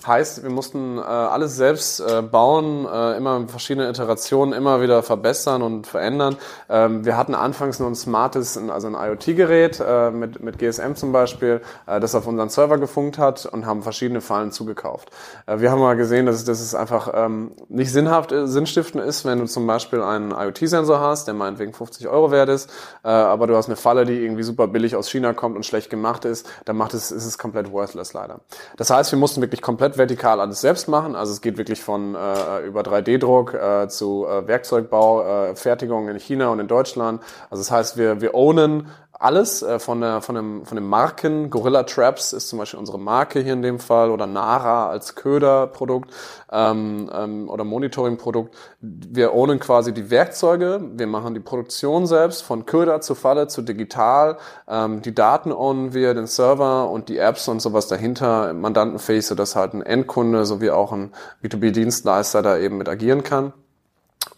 Heißt, wir mussten äh, alles selbst äh, bauen, äh, immer in verschiedenen Iterationen, immer wieder verbessern und verändern. Ähm, wir hatten anfangs nur ein smartes, also ein IoT-Gerät äh, mit, mit GSM zum Beispiel, äh, das auf unseren Server gefunkt hat und haben verschiedene Fallen zugekauft. Äh, wir haben mal gesehen, dass, dass es einfach ähm, nicht sinnhaft, sinnstiftend ist, wenn du zum Beispiel einen IoT-Sensor hast, der meinetwegen 50 Euro wert ist, aber du hast eine Falle, die irgendwie super billig aus China kommt und schlecht gemacht ist, dann macht es, ist es komplett worthless leider. Das heißt, wir mussten wirklich vertikal alles selbst machen. Also es geht wirklich von äh, über 3D-Druck äh, zu äh, Werkzeugbau, äh, Fertigung in China und in Deutschland. Also das heißt, wir, wir ownen alles äh, von, der, von, dem, von den Marken. Gorilla Traps ist zum Beispiel unsere Marke hier in dem Fall oder Nara als Köderprodukt ähm, ähm, oder Monitoringprodukt. Wir ownen quasi die Werkzeuge, wir machen die Produktion selbst von Köder zu Falle zu digital. Ähm, die Daten ownen wir, den Server und die Apps und sowas dahinter mandantenfähig, sodass halt ein Endkunde sowie auch ein B2B-Dienstleister da eben mit agieren kann.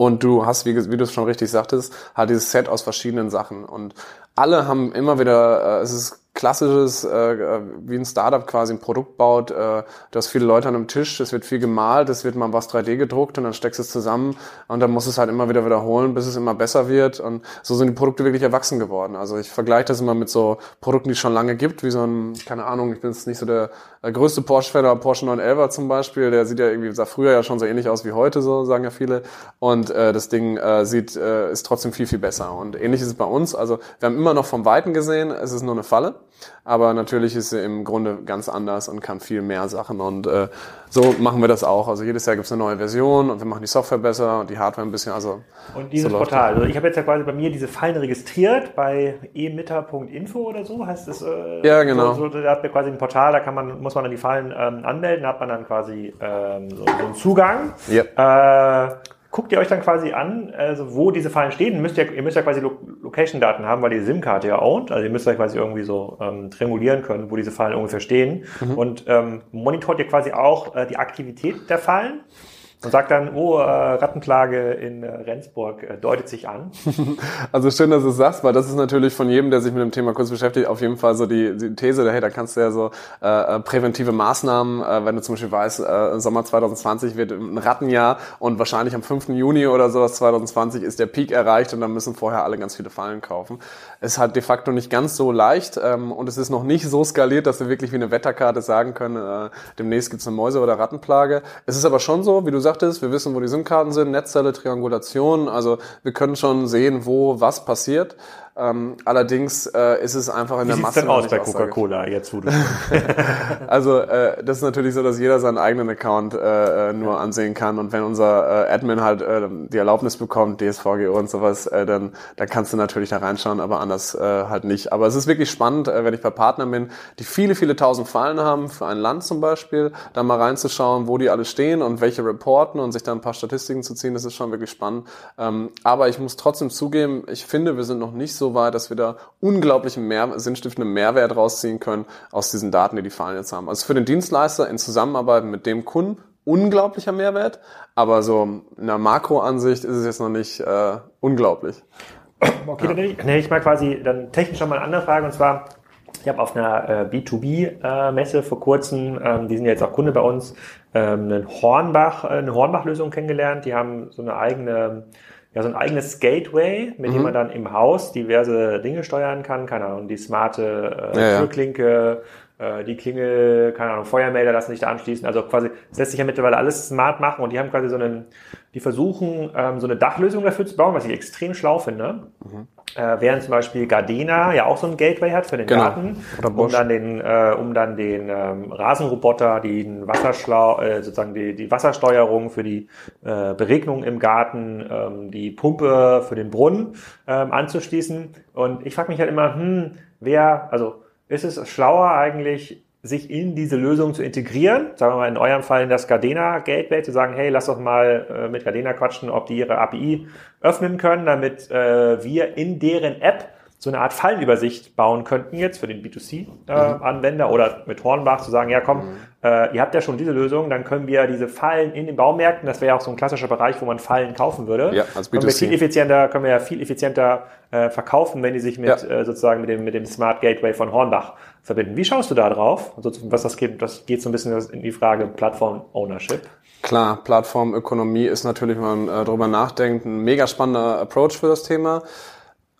Und du hast, wie, wie du es schon richtig sagtest, halt dieses Set aus verschiedenen Sachen. Und alle haben immer wieder, äh, es ist klassisches, äh, wie ein Startup quasi ein Produkt baut. Äh, du hast viele Leute an einem Tisch, es wird viel gemalt, es wird mal was 3D gedruckt und dann steckst du es zusammen und dann musst du es halt immer wieder wiederholen, bis es immer besser wird. Und so sind die Produkte wirklich erwachsen geworden. Also ich vergleiche das immer mit so Produkten, die es schon lange gibt, wie so ein, keine Ahnung, ich bin jetzt nicht so der äh, größte Porsche-Fan, aber Porsche 911 zum Beispiel, der sieht ja irgendwie, sah früher ja schon so ähnlich aus wie heute, so sagen ja viele. Und äh, das Ding äh, sieht, äh, ist trotzdem viel, viel besser. Und ähnlich ist es bei uns. Also wir haben immer noch vom Weiten gesehen, es ist nur eine Falle. Aber natürlich ist sie im Grunde ganz anders und kann viel mehr Sachen. Und äh, so machen wir das auch. Also jedes Jahr gibt es eine neue Version und wir machen die Software besser und die Hardware ein bisschen. Also Und dieses so Portal, also ich habe jetzt ja quasi bei mir diese Fallen registriert bei emitter.info oder so, heißt es? Äh, Ja, genau. So, so, da hat man quasi ein Portal, da kann man, muss man dann die Fallen ähm, anmelden, da hat man dann quasi ähm, so, so einen Zugang. Yep. Äh, guckt ihr euch dann quasi an, also wo diese Fallen stehen. Müsst ihr, ihr müsst ja quasi Lo Location-Daten haben, weil ihr die SIM-Karte ja ownt. Also ihr müsst ja quasi irgendwie so ähm, triangulieren können, wo diese Fallen ungefähr stehen. Mhm. Und ähm, monitort ihr quasi auch äh, die Aktivität der Fallen. Und sagt dann, oh, äh, Rattenplage in äh, Rendsburg äh, deutet sich an. Also schön, dass du es sagst, weil das ist natürlich von jedem, der sich mit dem Thema kurz beschäftigt, auf jeden Fall so die, die These, hey, da kannst du ja so äh, äh, präventive Maßnahmen, äh, wenn du zum Beispiel weißt, äh, Sommer 2020 wird ein Rattenjahr und wahrscheinlich am 5. Juni oder sowas 2020 ist der Peak erreicht und dann müssen vorher alle ganz viele Fallen kaufen. Es ist halt de facto nicht ganz so leicht ähm, und es ist noch nicht so skaliert, dass wir wirklich wie eine Wetterkarte sagen können, äh, demnächst gibt's eine Mäuse- oder Rattenplage. Es ist aber schon so, wie du sagtest, wir wissen, wo die SIM-Karten sind, Netzzelle, Triangulation, also wir können schon sehen, wo was passiert. Ähm, allerdings äh, ist es einfach in Wie der sieht's Masse denn noch aus bei. Coca-Cola, jetzt wo du Also äh, das ist natürlich so, dass jeder seinen eigenen Account äh, äh, nur ansehen kann und wenn unser äh, Admin halt äh, die Erlaubnis bekommt, DSVGO und sowas, äh, dann, dann kannst du natürlich da reinschauen, aber anders äh, halt nicht. Aber es ist wirklich spannend, äh, wenn ich bei Partnern bin, die viele, viele tausend Fallen haben, für ein Land zum Beispiel, da mal reinzuschauen, wo die alle stehen und welche reporten und sich da ein paar Statistiken zu ziehen, das ist schon wirklich spannend. Ähm, aber ich muss trotzdem zugeben, ich finde, wir sind noch nicht so weit, dass wir da unglaublichen mehr, sinnstiftenden Mehrwert rausziehen können aus diesen Daten, die die Fallen jetzt haben. Also für den Dienstleister in Zusammenarbeit mit dem Kunden unglaublicher Mehrwert, aber so in der Makroansicht ist es jetzt noch nicht äh, unglaublich. Okay, ja. dann nenne ich mal quasi dann technisch nochmal eine andere Frage und zwar, ich habe auf einer äh, B2B-Messe äh, vor kurzem, ähm, die sind ja jetzt auch Kunde bei uns, ähm, einen Hornbach, äh, eine Hornbach-Lösung kennengelernt. Die haben so eine eigene, ja, so ein eigenes Gateway, mit mhm. dem man dann im Haus diverse Dinge steuern kann. Keine Ahnung, die smarte äh, ja, Türklinke, äh, die Klingel, keine Ahnung, Feuermelder lassen sich da anschließen. Also quasi, es lässt sich ja mittlerweile alles smart machen und die haben quasi so einen, die versuchen, ähm, so eine Dachlösung dafür zu bauen, was ich extrem schlau finde. Mhm. Äh, während zum Beispiel Gardena ja auch so ein Gateway hat für den genau. Garten, um dann den, äh, um dann den ähm, Rasenroboter, den Wasserschlau, äh, sozusagen die, die Wassersteuerung für die äh, Beregnung im Garten, ähm, die Pumpe für den Brunnen ähm, anzuschließen. Und ich frage mich halt immer, hm, wer, also ist es schlauer eigentlich, sich in diese Lösung zu integrieren, sagen wir mal in eurem Fall in das Gardena Gateway, zu sagen, hey, lass doch mal äh, mit Gardena quatschen, ob die ihre API öffnen können, damit äh, wir in deren App so eine Art Fallenübersicht bauen könnten jetzt für den B2C-Anwender äh, mhm. oder mit Hornbach zu sagen, ja komm, mhm. äh, ihr habt ja schon diese Lösung, dann können wir diese Fallen in den Baumärkten, das wäre ja auch so ein klassischer Bereich, wo man Fallen kaufen würde, ja, als B2C. können wir viel effizienter, können wir ja viel effizienter äh, verkaufen, wenn die sich mit ja. äh, sozusagen mit dem, mit dem Smart Gateway von Hornbach verbinden. Wie schaust du da drauf? Also, was das geht, das geht so ein bisschen in die Frage Plattform Ownership. Klar, Plattformökonomie ist natürlich, wenn man äh, darüber nachdenkt, ein mega spannender Approach für das Thema.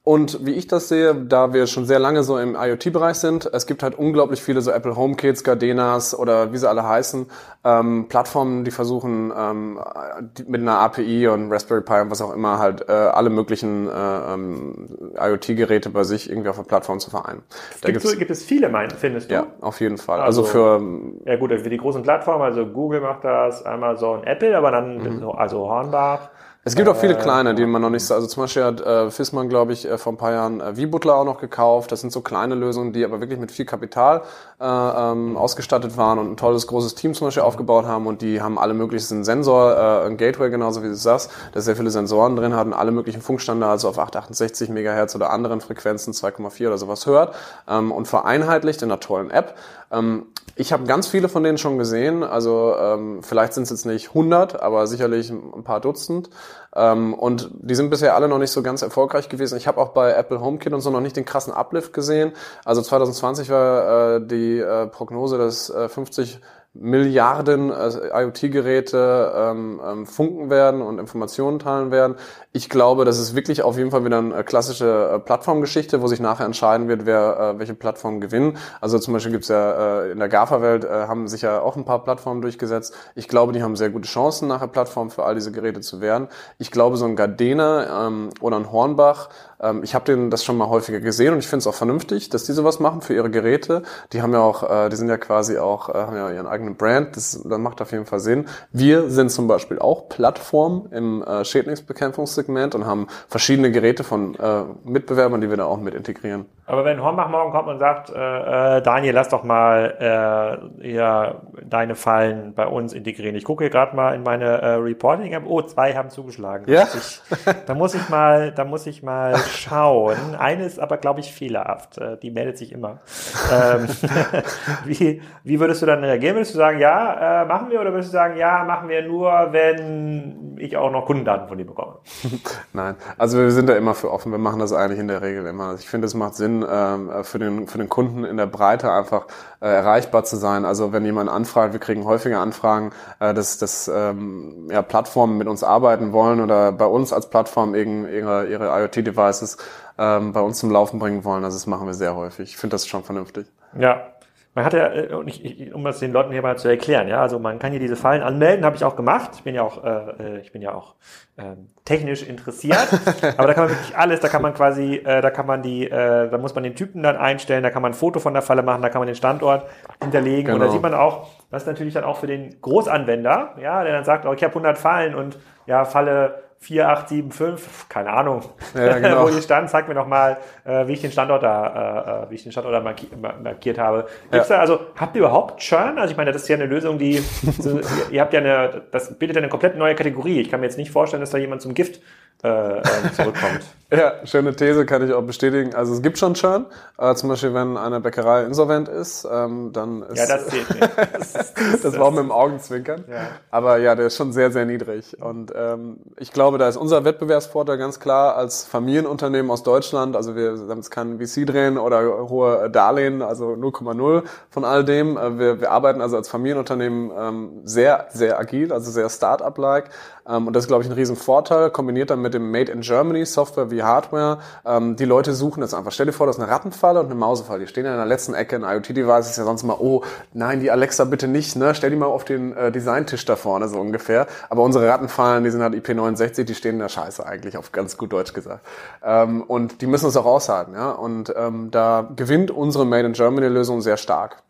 Und wie ich das sehe, da wir schon sehr lange so im IoT-Bereich sind, es gibt halt unglaublich viele so Apple HomeKits, Gardenas oder wie sie alle heißen, ähm, Plattformen, die versuchen ähm, die, mit einer API und Raspberry Pi und was auch immer halt äh, alle möglichen äh, ähm, IoT-Geräte bei sich irgendwie auf der Plattform zu vereinen. Da gibt, gibt es viele, mein, findest du? Ja, auf jeden Fall. Also, also für ja gut, für die großen Plattformen, also Google macht das, Amazon, Apple, aber dann mhm. also Hornbach. Es gibt auch viele äh, kleine, die man noch nicht so, also zum Beispiel hat äh, Fissmann, glaube ich, äh, vor ein paar Jahren äh, V-Butler auch noch gekauft. Das sind so kleine Lösungen, die aber wirklich mit viel Kapital äh, ähm, ausgestattet waren und ein tolles, großes Team zum Beispiel aufgebaut haben und die haben alle möglichen Sensor, äh, ein Gateway genauso wie du sagst, der sehr viele Sensoren drin hat und alle möglichen Funkstandards auf 868 Megahertz oder anderen Frequenzen 2,4 oder sowas hört ähm, und vereinheitlicht in einer tollen App. Ähm, ich habe ganz viele von denen schon gesehen. Also ähm, vielleicht sind es jetzt nicht 100, aber sicherlich ein paar Dutzend. Ähm, und die sind bisher alle noch nicht so ganz erfolgreich gewesen. Ich habe auch bei Apple HomeKit und so noch nicht den krassen Uplift gesehen. Also 2020 war äh, die äh, Prognose, dass äh, 50 Milliarden äh, IoT-Geräte ähm, ähm, funken werden und Informationen teilen werden. Ich glaube, das ist wirklich auf jeden Fall wieder eine klassische äh, Plattformgeschichte, wo sich nachher entscheiden wird, wer äh, welche Plattform gewinnt. Also zum Beispiel gibt's ja äh, in der GAFA-Welt äh, haben sich ja auch ein paar Plattformen durchgesetzt. Ich glaube, die haben sehr gute Chancen, nachher Plattform für all diese Geräte zu werden. Ich glaube, so ein Gardena ähm, oder ein Hornbach ähm, ich habe den das schon mal häufiger gesehen und ich finde es auch vernünftig, dass die sowas machen für ihre Geräte. Die haben ja auch, äh, die sind ja quasi auch, äh, haben ja ihren eigenen Brand. Das, das macht auf jeden Fall Sinn. Wir sind zum Beispiel auch Plattform im äh, Schädlingsbekämpfungssegment und haben verschiedene Geräte von äh, Mitbewerbern, die wir da auch mit integrieren. Aber wenn Hornbach morgen kommt und sagt, äh, äh, Daniel, lass doch mal äh, ja, deine Fallen bei uns integrieren. Ich gucke hier gerade mal in meine äh, Reporting-App. Oh, zwei haben zugeschlagen. Ja. Da muss ich mal, da muss ich mal schauen. Eine ist aber, glaube ich, fehlerhaft. Äh, die meldet sich immer. ähm, wie, wie würdest du dann reagieren? Würdest du sagen, ja, äh, machen wir? Oder würdest du sagen, ja, machen wir nur, wenn ich auch noch Kundendaten von dir bekomme? Nein, also wir sind da immer für offen. Wir machen das eigentlich in der Regel immer. Ich finde, es macht Sinn, ähm, für, den, für den Kunden in der Breite einfach äh, erreichbar zu sein. Also wenn jemand anfragt, wir kriegen häufiger Anfragen, äh, dass, dass ähm, ja, Plattformen mit uns arbeiten wollen oder bei uns als Plattform ihre, ihre IoT-Devices ähm, bei uns zum Laufen bringen wollen. Also das machen wir sehr häufig. Ich finde das schon vernünftig. Ja, man hat ja, äh, um das den Leuten hier mal zu erklären, ja, also man kann hier diese Fallen anmelden, habe ich auch gemacht. Ich bin ja auch, äh, äh ich bin ja auch ähm, technisch interessiert, aber da kann man wirklich alles, da kann man quasi, äh, da kann man die, äh, da muss man den Typen dann einstellen, da kann man ein Foto von der Falle machen, da kann man den Standort hinterlegen genau. und da genau. sieht man auch, was natürlich dann auch für den Großanwender, ja, der dann sagt, oh, ich habe 100 Fallen und ja, Falle 4875, keine Ahnung, ja, genau. wo ihr stand, zeig mir noch mal, äh, wie ich den Standort da, äh, äh wie ich den Standort da marki markiert habe. Gibt's ja. da, also, habt ihr überhaupt Churn? Also ich meine, das ist ja eine Lösung, die, so, ihr, ihr, habt ja eine, das bildet ja eine komplett neue Kategorie. Ich kann mir jetzt nicht vorstellen, dass da jemand zum Gift äh, ähm, zurückkommt. Ja, schöne These kann ich auch bestätigen. Also es gibt schon Churn. Äh, zum Beispiel, wenn eine Bäckerei insolvent ist, ähm, dann ist... Ja, das zählt nicht. das, das war auch mit dem Augenzwinkern. Ja. Aber ja, der ist schon sehr, sehr niedrig. Und ähm, ich glaube, da ist unser Wettbewerbsvorteil ganz klar als Familienunternehmen aus Deutschland. Also wir haben jetzt keinen VC drehen oder hohe Darlehen, also 0,0 von all dem. Äh, wir, wir arbeiten also als Familienunternehmen ähm, sehr, sehr agil, also sehr Start-up-like. Ähm, und das ist, glaube ich, ein riesen Vorteil, kombiniert dann mit dem Made in Germany Software wie Hardware. Ähm, die Leute suchen das einfach. Stell dir vor, das ist eine Rattenfalle und eine Mausefalle. Die stehen ja in der letzten Ecke. Ein IoT-Device ist ja sonst immer, oh, nein, die Alexa bitte nicht, ne? Stell die mal auf den äh, Designtisch da vorne, so ungefähr. Aber unsere Rattenfallen, die sind halt IP69, die stehen in der Scheiße eigentlich, auf ganz gut Deutsch gesagt. Ähm, und die müssen es auch aushalten, ja. Und ähm, da gewinnt unsere Made in Germany-Lösung sehr stark.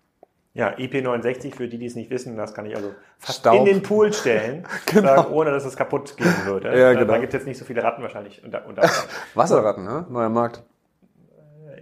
Ja, IP69, für die, die es nicht wissen, das kann ich also fast Staub. in den Pool stellen, genau. sagen, ohne dass es kaputt gehen würde. Ja, genau. Da gibt es jetzt nicht so viele Ratten wahrscheinlich. Unter, unter Wasserratten, ne? neuer Markt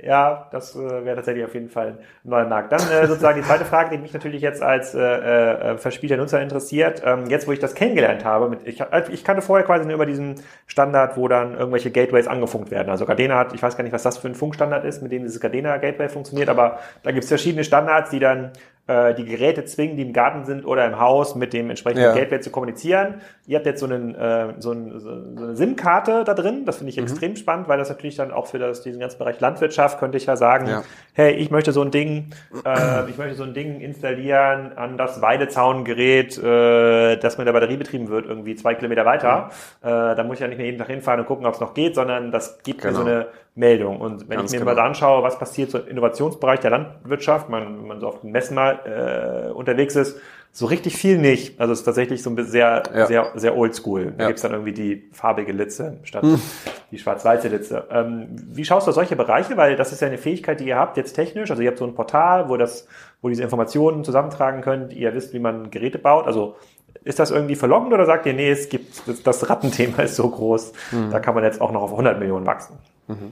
ja, das äh, wäre tatsächlich auf jeden Fall ein neuer Markt. Dann äh, sozusagen die zweite Frage, die mich natürlich jetzt als äh, äh, verspielter Nutzer interessiert. Ähm, jetzt, wo ich das kennengelernt habe, mit, ich, also ich kannte vorher quasi nur über diesen Standard, wo dann irgendwelche Gateways angefunkt werden. Also Gardena hat, ich weiß gar nicht, was das für ein Funkstandard ist, mit dem dieses Gardena Gateway funktioniert, aber da gibt es verschiedene Standards, die dann äh, die Geräte zwingen, die im Garten sind oder im Haus, mit dem entsprechenden ja. Gateway zu kommunizieren. Ihr habt jetzt so, einen, äh, so, ein, so eine SIM-Karte da drin. Das finde ich mhm. extrem spannend, weil das natürlich dann auch für das, diesen ganzen Bereich Landwirtschaft könnte ich ja sagen, ja. hey, ich möchte so ein Ding, äh, ich möchte so ein Ding installieren an das Weidezaungerät, äh, das mit der Batterie betrieben wird, irgendwie zwei Kilometer weiter. Mhm. Äh, da muss ich ja nicht mehr jeden Tag hinfahren und gucken, ob es noch geht, sondern das gibt genau. mir so genau. eine Meldung. Und wenn Ganz ich mir genau. mal anschaue, was passiert so im Innovationsbereich der Landwirtschaft, man, wenn man so auf den Messen mal äh, unterwegs ist, so richtig viel nicht. Also es ist tatsächlich so ein bisschen sehr, ja. sehr, sehr oldschool. Da ja. gibt's dann irgendwie die farbige Litze statt hm. die schwarz-weiße Litze. Ähm, wie schaust du auf solche Bereiche? Weil das ist ja eine Fähigkeit, die ihr habt jetzt technisch. Also ihr habt so ein Portal, wo das, wo diese Informationen zusammentragen könnt. Ihr wisst, wie man Geräte baut. Also ist das irgendwie verlockend oder sagt ihr, nee, es gibt, das Rattenthema ist so groß, mhm. da kann man jetzt auch noch auf 100 Millionen wachsen? Mhm.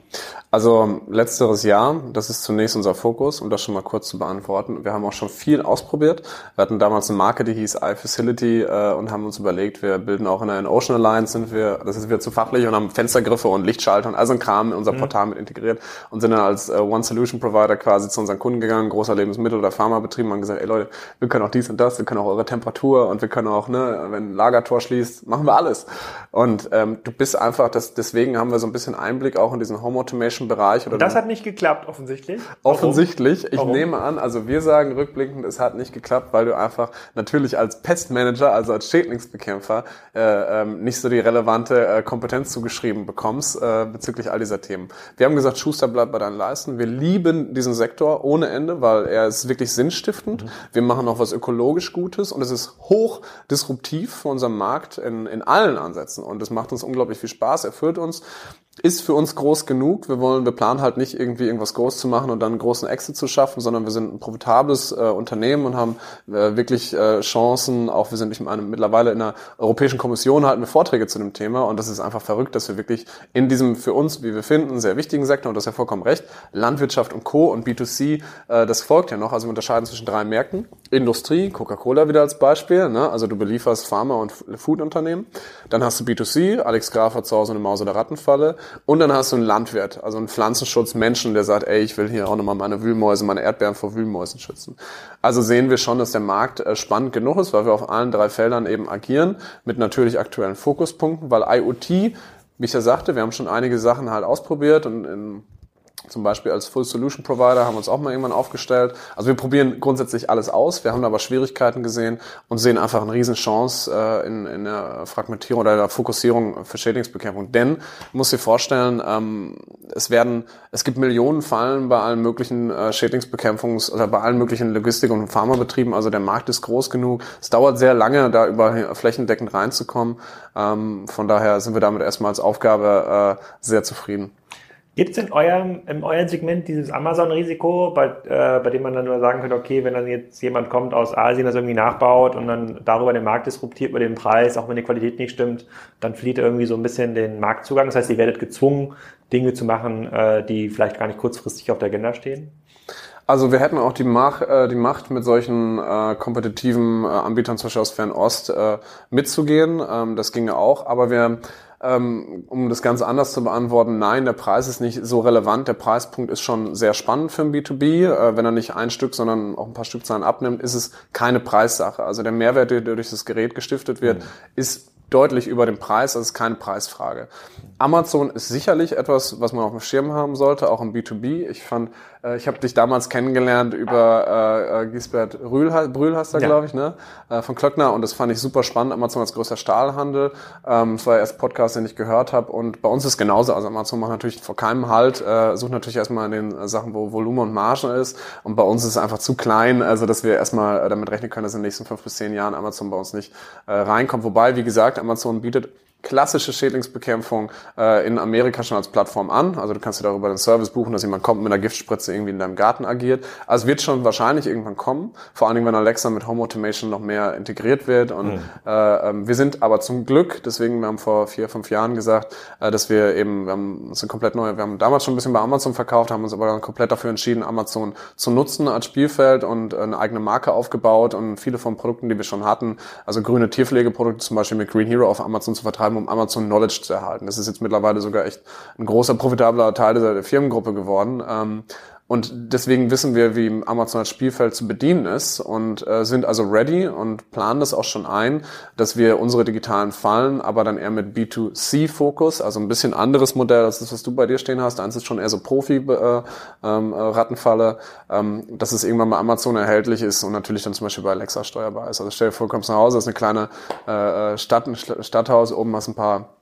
Also letzteres Jahr, das ist zunächst unser Fokus, um das schon mal kurz zu beantworten. Wir haben auch schon viel ausprobiert. Wir hatten damals eine Marke, die hieß iFacility äh, und haben uns überlegt, wir bilden auch in der Ocean Alliance, sind wir, das ist wieder zu fachlich und haben Fenstergriffe und Lichtschalter und all so ein Kram in unser mhm. Portal mit integriert und sind dann als äh, One-Solution-Provider quasi zu unseren Kunden gegangen, großer Lebensmittel- oder Pharmabetrieb und haben gesagt, ey Leute, wir können auch dies und das, wir können auch eure Temperatur und wir können auch, ne, wenn ein Lagertor schließt, machen wir alles. Und ähm, du bist einfach, das, deswegen haben wir so ein bisschen Einblick auch in diesen Home Automation Bereich. Oder das hat nicht geklappt, offensichtlich. Offensichtlich. Ich Warum? nehme an, also wir sagen rückblickend, es hat nicht geklappt, weil du einfach natürlich als Pestmanager, also als Schädlingsbekämpfer, äh, ähm, nicht so die relevante äh, Kompetenz zugeschrieben bekommst äh, bezüglich all dieser Themen. Wir haben gesagt, Schuster bleibt bei deinen Leisten. Wir lieben diesen Sektor ohne Ende, weil er ist wirklich sinnstiftend. Mhm. Wir machen auch was ökologisch Gutes und es ist hoch disruptiv für unseren Markt in, in allen Ansätzen. Und es macht uns unglaublich viel Spaß, erfüllt uns ist für uns groß genug. Wir wollen, wir planen halt nicht irgendwie irgendwas groß zu machen und dann einen großen Exit zu schaffen, sondern wir sind ein profitables äh, Unternehmen und haben äh, wirklich äh, Chancen. Auch wir sind nicht einem, mittlerweile in der Europäischen Kommission halten wir Vorträge zu dem Thema und das ist einfach verrückt, dass wir wirklich in diesem für uns, wie wir finden, sehr wichtigen Sektor und das ist ja vollkommen recht, Landwirtschaft und Co. und B2C, äh, das folgt ja noch. Also wir unterscheiden zwischen drei Märkten. Industrie, Coca-Cola wieder als Beispiel, ne? also du belieferst Pharma- und Food-Unternehmen. Dann hast du B2C, Alex Graf hat zu Hause eine Maus- oder Rattenfalle. Und dann hast du einen Landwirt, also einen Pflanzenschutzmenschen, der sagt, ey, ich will hier auch nochmal meine Wühlmäuse, meine Erdbeeren vor Wühlmäusen schützen. Also sehen wir schon, dass der Markt äh, spannend genug ist, weil wir auf allen drei Feldern eben agieren, mit natürlich aktuellen Fokuspunkten, weil IoT, wie ich ja sagte, wir haben schon einige Sachen halt ausprobiert und in zum Beispiel als Full Solution Provider haben wir uns auch mal irgendwann aufgestellt. Also wir probieren grundsätzlich alles aus. Wir haben aber Schwierigkeiten gesehen und sehen einfach eine riesen Chance äh, in, in der Fragmentierung oder der Fokussierung für Schädlingsbekämpfung. Denn, muss dir vorstellen, ähm, es werden, es gibt Millionen Fallen bei allen möglichen äh, Schädlingsbekämpfungs- oder bei allen möglichen Logistik- und Pharmabetrieben. Also der Markt ist groß genug. Es dauert sehr lange, da über flächendeckend reinzukommen. Ähm, von daher sind wir damit erstmal als Aufgabe äh, sehr zufrieden. Gibt es in eurem, in eurem Segment dieses Amazon-Risiko, bei, äh, bei dem man dann nur sagen könnte, okay, wenn dann jetzt jemand kommt aus Asien, das irgendwie nachbaut und dann darüber den Markt disruptiert über den Preis, auch wenn die Qualität nicht stimmt, dann flieht irgendwie so ein bisschen den Marktzugang. Das heißt, ihr werdet gezwungen, Dinge zu machen, äh, die vielleicht gar nicht kurzfristig auf der Agenda stehen? Also wir hätten auch die Macht, äh, die Macht mit solchen äh, kompetitiven äh, Anbietern, zum Beispiel aus Fernost, äh, mitzugehen. Ähm, das ginge auch. Aber wir um das ganz anders zu beantworten, nein, der Preis ist nicht so relevant. Der Preispunkt ist schon sehr spannend für ein B2B. Äh, wenn er nicht ein Stück, sondern auch ein paar Stückzahlen abnimmt, ist es keine Preissache. Also der Mehrwert, der durch das Gerät gestiftet wird, mhm. ist deutlich über dem Preis. Das ist keine Preisfrage. Amazon ist sicherlich etwas, was man auf dem Schirm haben sollte, auch im B2B. Ich fand ich habe dich damals kennengelernt über äh, äh Gisbert Brühl, Brühl hast du, ja. glaube ich, ne? Äh, von Klöckner und das fand ich super spannend. Amazon als größter Stahlhandel. Ähm, das war der erste Podcast, den ich gehört habe und bei uns ist genauso. Also Amazon macht natürlich vor keinem Halt, äh, sucht natürlich erstmal in den Sachen, wo Volumen und Margen ist und bei uns ist es einfach zu klein, also dass wir erstmal äh, damit rechnen können, dass in den nächsten fünf bis zehn Jahren Amazon bei uns nicht äh, reinkommt. Wobei, wie gesagt, Amazon bietet klassische Schädlingsbekämpfung äh, in Amerika schon als Plattform an. Also du kannst dir darüber den Service buchen, dass jemand kommt mit einer Giftspritze irgendwie in deinem Garten agiert. Also es wird schon wahrscheinlich irgendwann kommen, vor allen Dingen, wenn Alexa mit Home Automation noch mehr integriert wird. Und mhm. äh, ähm, wir sind aber zum Glück, deswegen, wir haben vor vier, fünf Jahren gesagt, äh, dass wir eben, wir haben uns eine komplett neue, wir haben damals schon ein bisschen bei Amazon verkauft, haben uns aber komplett dafür entschieden, Amazon zu nutzen als Spielfeld und eine eigene Marke aufgebaut und viele von Produkten, die wir schon hatten, also grüne Tierpflegeprodukte zum Beispiel mit Green Hero auf Amazon zu vertreiben, um Amazon Knowledge zu erhalten. Das ist jetzt mittlerweile sogar echt ein großer, profitabler Teil der Firmengruppe geworden. Ähm, und deswegen wissen wir, wie Amazon als Spielfeld zu bedienen ist und äh, sind also ready und planen das auch schon ein, dass wir unsere digitalen Fallen, aber dann eher mit B2C-Fokus, also ein bisschen anderes Modell als das, was du bei dir stehen hast. Eins ist schon eher so Profi-Rattenfalle, äh, ähm, ähm, dass es irgendwann bei Amazon erhältlich ist und natürlich dann zum Beispiel bei Alexa steuerbar ist. Also stell dir vor, du kommst nach Hause, das ist eine kleine äh, äh Stadt, ein Stadthaus, oben hast ein paar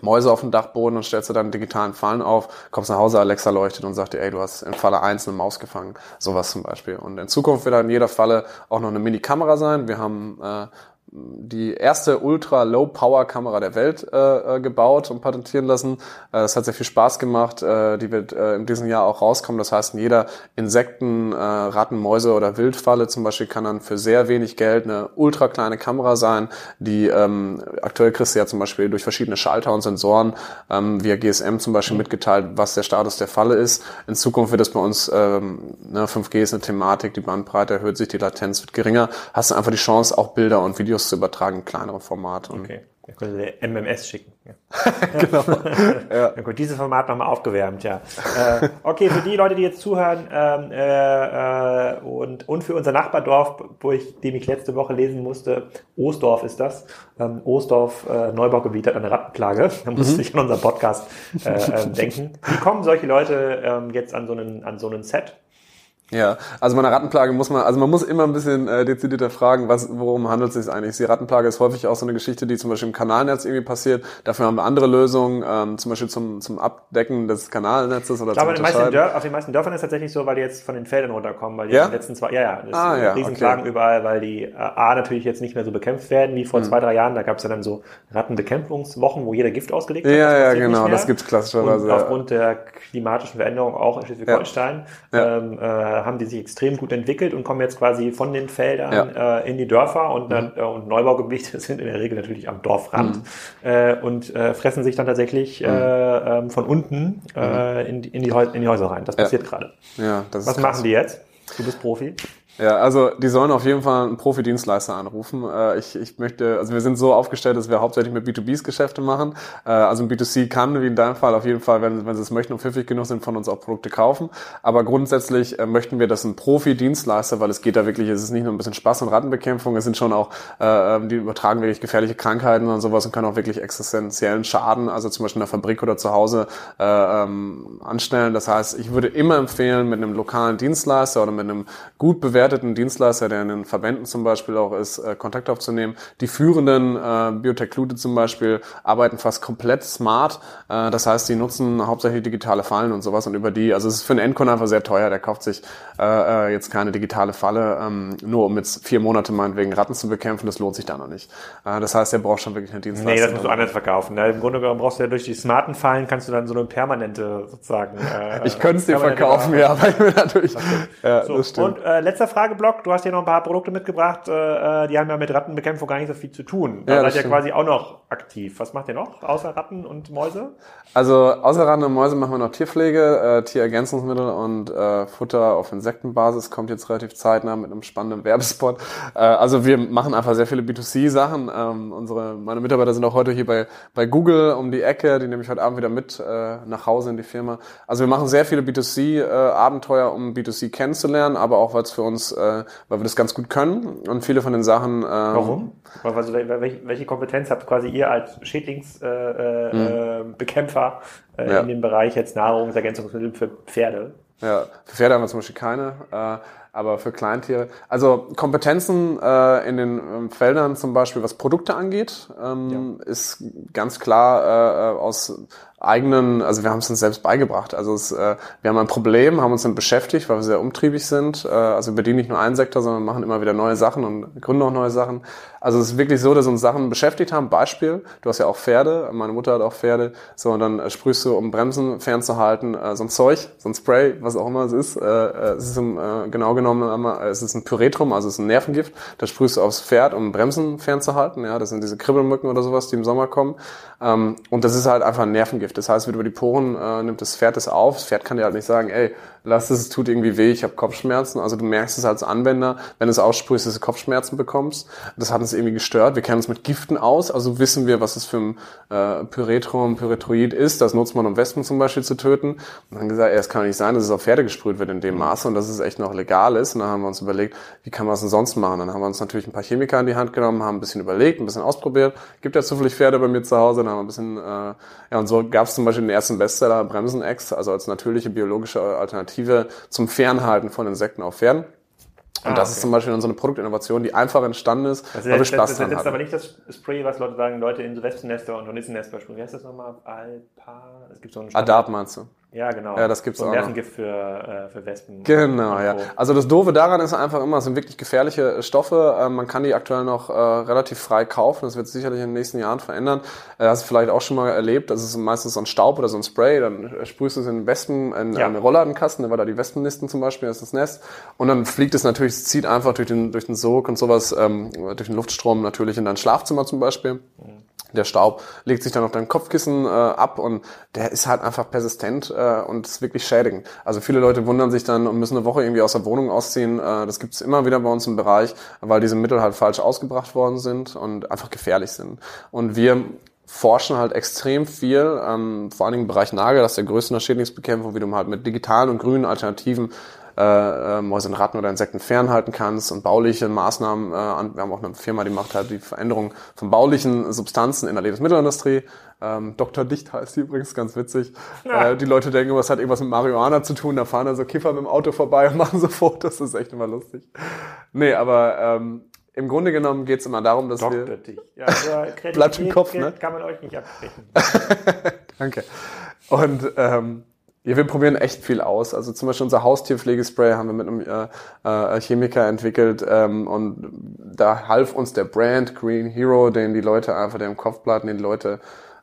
Mäuse auf dem Dachboden und stellst du dann digitalen Fallen auf, kommst nach Hause, Alexa leuchtet und sagt dir, ey, du hast in Falle 1 eine Maus gefangen. Sowas zum Beispiel. Und in Zukunft wird in jeder Falle auch noch eine Mini-Kamera sein. Wir haben äh, die erste Ultra-Low-Power-Kamera der Welt äh, äh, gebaut und patentieren lassen. Äh, es hat sehr viel Spaß gemacht. Äh, die wird äh, in diesem Jahr auch rauskommen. Das heißt, in jeder Insekten, äh, Ratten, Mäuse oder Wildfalle zum Beispiel kann dann für sehr wenig Geld eine ultra kleine Kamera sein, die ähm, aktuell kriegst du ja zum Beispiel durch verschiedene Schalter und Sensoren ähm, via GSM zum Beispiel mitgeteilt, was der Status der Falle ist. In Zukunft wird es bei uns, ähm, ne, 5G ist eine Thematik, die Bandbreite erhöht sich, die Latenz wird geringer. Hast du einfach die Chance, auch Bilder und Videos Videos zu übertragen in kleinere Format. okay. Da könnte der MMS schicken. Genau. ja. ja. Gut, dieses Format nochmal aufgewärmt, ja. Äh, okay, für die Leute, die jetzt zuhören ähm, äh, äh, und, und für unser Nachbardorf, wo ich, dem ich letzte Woche lesen musste, Ostdorf ist das. Ähm, Ostdorf, äh, Neubaugebiet hat eine Rattenplage. Da musste mhm. ich an unseren Podcast äh, äh, denken. Wie kommen solche Leute ähm, jetzt an so einen, an so einen Set? Ja, also bei einer Rattenplage muss man, also man muss immer ein bisschen äh, dezidierter fragen, was, worum handelt es sich eigentlich? Die Rattenplage ist häufig auch so eine Geschichte, die zum Beispiel im Kanalnetz irgendwie passiert. Dafür haben wir andere Lösungen, ähm, zum Beispiel zum, zum Abdecken des Kanalnetzes oder ich glaube, zum meisten Dörf, auf den meisten Dörfern ist es tatsächlich so, weil die jetzt von den Feldern runterkommen, weil die ja? in den letzten zwei, ja, ja, das ah, ja Riesenklagen okay. überall, weil die äh, A natürlich jetzt nicht mehr so bekämpft werden wie vor mhm. zwei, drei Jahren. Da gab es ja dann so Rattenbekämpfungswochen, wo jeder Gift ausgelegt hat. Ja, ja, genau, das gibt's klassischerweise. Und aufgrund der klimatischen Veränderung auch in Schleswig-Holstein ja. ähm, äh, haben die sich extrem gut entwickelt und kommen jetzt quasi von den Feldern ja. äh, in die Dörfer und, mhm. äh, und Neubaugebiete sind in der Regel natürlich am Dorfrand mhm. äh, und äh, fressen sich dann tatsächlich mhm. äh, ähm, von unten äh, in, in, die in die Häuser rein. Das passiert ja. gerade. Ja, Was machen die jetzt? Du bist Profi. Ja, also die sollen auf jeden Fall einen Profi-Dienstleister anrufen. Äh, ich, ich möchte, also wir sind so aufgestellt, dass wir hauptsächlich mit B2Bs Geschäfte machen. Äh, also ein B2C kann, wie in deinem Fall, auf jeden Fall, wenn, wenn sie es möchten und pfiffig genug sind, von uns auch Produkte kaufen. Aber grundsätzlich äh, möchten wir, dass ein Profi-Dienstleister, weil es geht da wirklich, es ist nicht nur ein bisschen Spaß und Rattenbekämpfung, es sind schon auch, äh, ähm, die übertragen wirklich gefährliche Krankheiten und sowas und können auch wirklich existenziellen Schaden, also zum Beispiel in der Fabrik oder zu Hause äh, ähm, anstellen. Das heißt, ich würde immer empfehlen, mit einem lokalen Dienstleister oder mit einem gut bewerteten Dienstleister, der in den Verbänden zum Beispiel auch ist, äh, Kontakt aufzunehmen. Die führenden äh, Biotech-Lute zum Beispiel arbeiten fast komplett smart. Äh, das heißt, die nutzen hauptsächlich digitale Fallen und sowas und über die, also es ist für einen Endkunden einfach sehr teuer. Der kauft sich äh, äh, jetzt keine digitale Falle, ähm, nur um jetzt vier Monate meinetwegen Ratten zu bekämpfen. Das lohnt sich da noch nicht. Äh, das heißt, der braucht schon wirklich eine Dienstleistung. Nee, das musst du anders verkaufen. Ne? Im Grunde genommen brauchst du ja durch die smarten Fallen kannst du dann so eine permanente sozusagen. Äh, ich könnte es dir verkaufen, ja, aber ich will natürlich. Okay. Ja, so, das stimmt. Und äh, letzter Frage Frageblock. Du hast hier noch ein paar Produkte mitgebracht, äh, äh, die haben ja mit Rattenbekämpfung gar nicht so viel zu tun. Da ja, seid ihr quasi auch noch aktiv. Was macht ihr noch, außer Ratten und Mäuse? Also außer Ratten und Mäuse machen wir noch Tierpflege, äh, Tierergänzungsmittel und äh, Futter auf Insektenbasis. Kommt jetzt relativ zeitnah mit einem spannenden Werbespot. Äh, also wir machen einfach sehr viele B2C-Sachen. Ähm, unsere, meine Mitarbeiter sind auch heute hier bei, bei Google um die Ecke. Die nehme ich heute Abend wieder mit äh, nach Hause in die Firma. Also wir machen sehr viele B2C-Abenteuer, äh, um B2C kennenzulernen, aber auch, weil es für uns, äh, weil wir das ganz gut können und viele von den Sachen. Ähm, Warum? Also, welche, welche Kompetenz habt quasi ihr als Schädlingsbekämpfer äh, äh, mhm. äh, ja. in dem Bereich jetzt Nahrungsergänzungsmittel für Pferde? Ja, für Pferde haben wir zum Beispiel keine. Äh, aber für Kleintiere, also Kompetenzen äh, in den ähm, Feldern zum Beispiel, was Produkte angeht, ähm, ja. ist ganz klar äh, äh aus eigenen, also wir haben es uns selbst beigebracht. Also es, äh, wir haben ein Problem, haben uns damit beschäftigt, weil wir sehr umtriebig sind. Äh, also wir bedienen nicht nur einen Sektor, sondern machen immer wieder neue Sachen und gründen auch neue Sachen. Also es ist wirklich so, dass uns Sachen beschäftigt haben. Beispiel, du hast ja auch Pferde, meine Mutter hat auch Pferde. So, und dann äh, sprühst du, um Bremsen fernzuhalten, äh, so ein Zeug, so ein Spray, was auch immer es ist. Äh, äh es ist im, äh, genau genommen, äh, es ist ein Pyretrum, also es ist ein Nervengift. Das sprühst du aufs Pferd, um Bremsen fernzuhalten. Ja, das sind diese Kribbelmücken oder sowas, die im Sommer kommen. Ähm, und das ist halt einfach ein Nervengift. Das heißt, wird über die Poren, äh, nimmt das Pferd es auf. Das Pferd kann dir halt nicht sagen, ey, lass es, es tut irgendwie weh, ich habe Kopfschmerzen. Also du merkst es als Anwender, wenn du es aussprühst, dass du Kopfschmerzen bekommst. Das hat uns irgendwie gestört. Wir kennen uns mit Giften aus, also wissen wir, was es für ein äh, Pyretrum, Pyretroid ist. Das nutzt man, um Wespen zum Beispiel zu töten. Und dann gesagt, ey, es kann nicht sein, dass es auf Pferde gesprüht wird in dem Maße und dass es echt noch legal ist. Und dann haben wir uns überlegt, wie kann man es denn sonst machen? Dann haben wir uns natürlich ein paar Chemiker in die Hand genommen, haben ein bisschen überlegt, ein bisschen ausprobiert. Gibt ja zufällig Pferde bei mir zu Hause, dann haben wir ein bisschen, äh, ja, und so gab es zum Beispiel den ersten Bestseller Bremsen-X, also als natürliche biologische Alternative zum Fernhalten von Insekten auf Pferden. Und ah, das okay. ist zum Beispiel so eine Produktinnovation, die einfach entstanden ist, also weil wir Spaß das, dran Das ist aber nicht das Spray, was Leute sagen, Leute in Wespennester und Hornissennester sprühen. Wie heißt das nochmal? Alpa? Es gibt so einen Adap meinst du? Ja, genau. Ja, das gibt's so auch. Nervengift für, äh, für Wespen. Genau, ja. Also das Doofe daran ist einfach immer, es sind wirklich gefährliche äh, Stoffe. Äh, man kann die aktuell noch äh, relativ frei kaufen. Das wird sich sicherlich in den nächsten Jahren verändern. Äh, hast du vielleicht auch schon mal erlebt. Das ist meistens so ein Staub oder so ein Spray. Dann sprühst du es in Wespen, in ja. einen Rollladenkasten, weil da die Wespennisten zum Beispiel, das ist das Nest. Und dann fliegt es natürlich, es zieht einfach durch den, durch den Sog und sowas, ähm, durch den Luftstrom natürlich in dein Schlafzimmer zum Beispiel. Mhm. Der Staub legt sich dann auf dein Kopfkissen äh, ab und der ist halt einfach persistent äh, und ist wirklich schädigend. Also viele Leute wundern sich dann und müssen eine Woche irgendwie aus der Wohnung ausziehen. Äh, das gibt's immer wieder bei uns im Bereich, weil diese Mittel halt falsch ausgebracht worden sind und einfach gefährlich sind. Und wir forschen halt extrem viel, ähm, vor allen Dingen im Bereich Nagel, das ist der größte Schädlingsbekämpfung, wie du halt mit digitalen und grünen Alternativen äh, äh, Mäuse und Ratten oder Insekten fernhalten kannst und bauliche Maßnahmen äh. Wir haben auch eine Firma, die macht halt die Veränderung von baulichen Substanzen in der Lebensmittelindustrie. Ähm, Dr. Dicht heißt die übrigens, ganz witzig. Ja. Äh, die Leute denken, was hat irgendwas mit Marihuana zu tun. Da fahren da so Kiffer mit dem Auto vorbei und machen so Fotos. Das ist echt immer lustig. Nee, aber ähm, im Grunde genommen geht es immer darum, dass Dr. wir... Dicht. Ja, also Bleibt im Kopf, ne? Kann man euch nicht absprechen. Danke. Und ähm, ja, wir probieren echt viel aus. Also zum Beispiel unser Haustierpflegespray haben wir mit einem äh, äh, Chemiker entwickelt ähm, und da half uns der Brand Green Hero, den die Leute einfach, der im Kopf den die Leute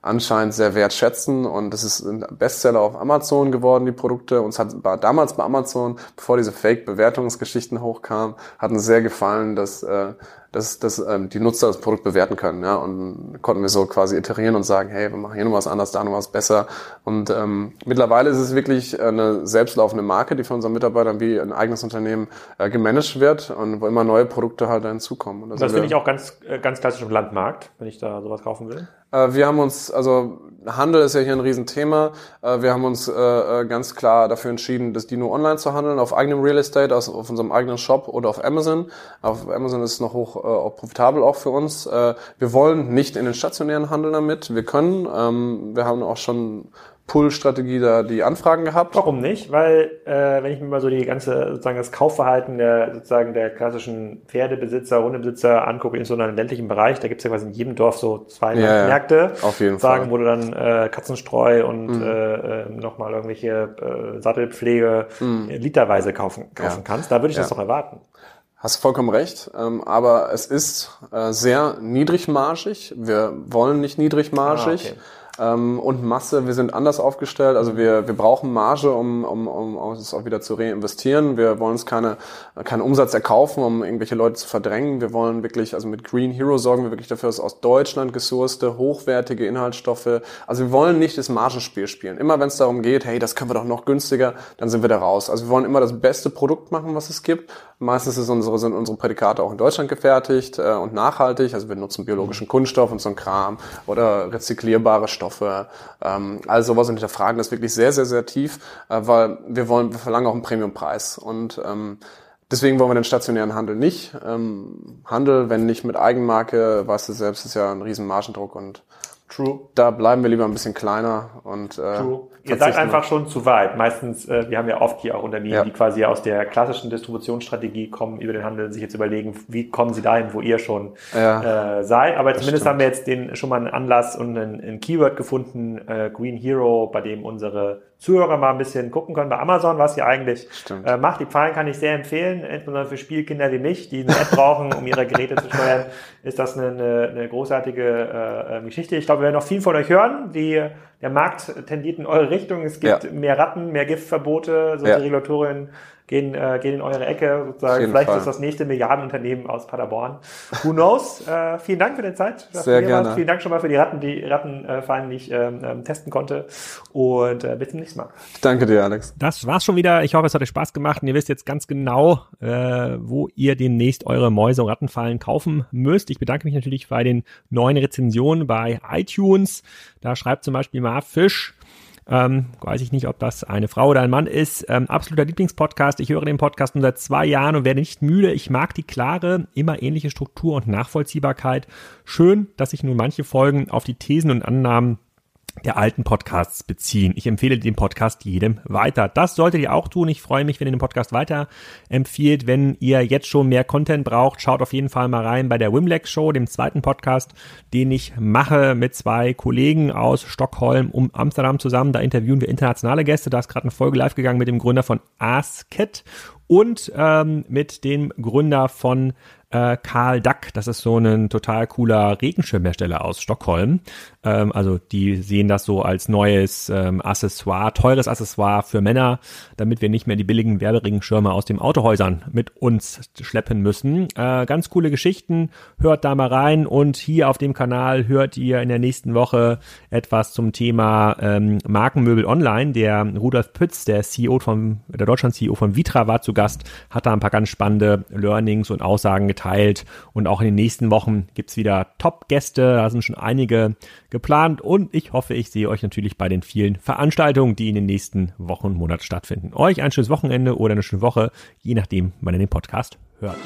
anscheinend sehr wertschätzen und das ist ein Bestseller auf Amazon geworden, die Produkte. Uns hat war damals bei Amazon, bevor diese Fake-Bewertungsgeschichten hochkamen, hat uns sehr gefallen, dass äh, dass, dass ähm, die Nutzer das Produkt bewerten können. Ja? Und konnten wir so quasi iterieren und sagen, hey, wir machen hier noch was anders, da noch was besser. Und ähm, mittlerweile ist es wirklich eine selbstlaufende Marke, die von unseren Mitarbeitern wie ein eigenes Unternehmen äh, gemanagt wird und wo immer neue Produkte halt hinzukommen. Und das, das finde ich auch ganz, äh, ganz klassisch im Landmarkt, wenn ich da sowas kaufen will. Äh, wir haben uns, also Handel ist ja hier ein Riesenthema. Äh, wir haben uns äh, ganz klar dafür entschieden, das Dino online zu handeln, auf eigenem Real Estate, also auf unserem eigenen Shop oder auf Amazon. Auf Amazon ist es noch hoch auch profitabel auch für uns. Wir wollen nicht in den stationären Handel damit. Wir können. Ähm, wir haben auch schon Pull-Strategie da die Anfragen gehabt? Warum nicht? Weil äh, wenn ich mir mal so die ganze sozusagen das Kaufverhalten der sozusagen der klassischen Pferdebesitzer, Hundebesitzer angucke in so einem ländlichen Bereich, da gibt es ja quasi in jedem Dorf so zwei ja, Märkte, auf jeden sagen, Fall. wo du dann äh, Katzenstreu und mhm. äh, äh, nochmal irgendwelche äh, Sattelpflege mhm. literweise kaufen, kaufen ja. kannst. Da würde ich ja. das doch erwarten. Hast vollkommen recht, ähm, aber es ist äh, sehr niedrigmargig. Wir wollen nicht niedrigmargig. Ah, okay. Ähm, und Masse. Wir sind anders aufgestellt. Also wir, wir brauchen Marge, um, um, um es auch wieder zu reinvestieren. Wir wollen uns keine, keinen Umsatz erkaufen, um irgendwelche Leute zu verdrängen. Wir wollen wirklich, also mit Green Hero sorgen wir wirklich dafür, dass aus Deutschland gesourcete, hochwertige Inhaltsstoffe, also wir wollen nicht das Margenspiel spielen. Immer wenn es darum geht, hey, das können wir doch noch günstiger, dann sind wir da raus. Also wir wollen immer das beste Produkt machen, was es gibt. Meistens ist unsere, sind unsere Prädikate auch in Deutschland gefertigt äh, und nachhaltig. Also wir nutzen biologischen Kunststoff und so ein Kram oder rezyklierbare Stoffe. Ähm, also sowas und hinterfragen das wirklich sehr, sehr, sehr tief, äh, weil wir wollen, wir verlangen auch einen Premiumpreis. Und ähm, Deswegen wollen wir den stationären Handel nicht. Ähm, Handel, wenn nicht mit Eigenmarke, weißt du selbst, ist ja ein riesen Margendruck und True. Da bleiben wir lieber ein bisschen kleiner und äh, True. Ihr seid einfach schon zu weit. Meistens, äh, wir haben ja oft hier auch Unternehmen, ja. die quasi aus der klassischen Distributionsstrategie kommen, über den Handel sich jetzt überlegen, wie kommen sie dahin, wo ihr schon ja, äh, seid. Aber zumindest stimmt. haben wir jetzt den schon mal einen Anlass und ein, ein Keyword gefunden, äh, Green Hero, bei dem unsere Zuhörer mal ein bisschen gucken können bei Amazon, was ihr eigentlich äh, macht. Die Zahlen kann ich sehr empfehlen, insbesondere für Spielkinder wie mich, die eine App brauchen, um ihre Geräte zu steuern, ist das eine, eine, eine großartige äh, äh Geschichte. Ich glaube, wir werden noch viel von euch hören. Die, der Markt tendiert in eure Richtung. Es gibt ja. mehr Ratten, mehr Giftverbote, solche ja. Regulatorien gehen, äh, gehen in eure Ecke sozusagen. Vielleicht Fall. ist das nächste Milliardenunternehmen aus Paderborn. Who knows? äh, vielen Dank für die Zeit. Sehr gerne. Vielen Dank schon mal für die Ratten, die Rattenfallen, die ich ähm, ähm, testen konnte. Und äh, bis zum nächsten Mal. Danke dir, Alex. Das war's schon wieder. Ich hoffe, es hat euch Spaß gemacht und ihr wisst jetzt ganz genau, äh, wo ihr demnächst eure Mäuse und Rattenfallen kaufen müsst. Ich bedanke mich natürlich bei den neuen Rezensionen bei iTunes. Da schreibt zum Beispiel Marv Fisch, ähm, weiß ich nicht, ob das eine Frau oder ein Mann ist. Ähm, absoluter Lieblingspodcast. Ich höre den Podcast nun seit zwei Jahren und werde nicht müde. Ich mag die klare, immer ähnliche Struktur und Nachvollziehbarkeit. Schön, dass sich nun manche Folgen auf die Thesen und Annahmen der alten Podcasts beziehen. Ich empfehle den Podcast jedem weiter. Das solltet ihr auch tun. Ich freue mich, wenn ihr den Podcast weiter empfiehlt. Wenn ihr jetzt schon mehr Content braucht, schaut auf jeden Fall mal rein bei der Wimlex Show, dem zweiten Podcast, den ich mache mit zwei Kollegen aus Stockholm um Amsterdam zusammen. Da interviewen wir internationale Gäste. Da ist gerade eine Folge live gegangen mit dem Gründer von Asket und ähm, mit dem Gründer von äh, Karl Dack. Das ist so ein total cooler Regenschirmhersteller aus Stockholm. Ähm, also die sehen das so als neues ähm, Accessoire, teures Accessoire für Männer, damit wir nicht mehr die billigen Werberegenschirme aus den Autohäusern mit uns schleppen müssen. Äh, ganz coole Geschichten. Hört da mal rein und hier auf dem Kanal hört ihr in der nächsten Woche etwas zum Thema ähm, Markenmöbel online. Der Rudolf Pütz, der CEO von, der Deutschland-CEO von Vitra war zu Gast, hat da ein paar ganz spannende Learnings und Aussagen geteilt. Und auch in den nächsten Wochen gibt's wieder Top-Gäste. Da sind schon einige geplant und ich hoffe, ich sehe euch natürlich bei den vielen Veranstaltungen, die in den nächsten Wochen und Monaten stattfinden. Euch ein schönes Wochenende oder eine schöne Woche, je nachdem, wann ihr den Podcast hört.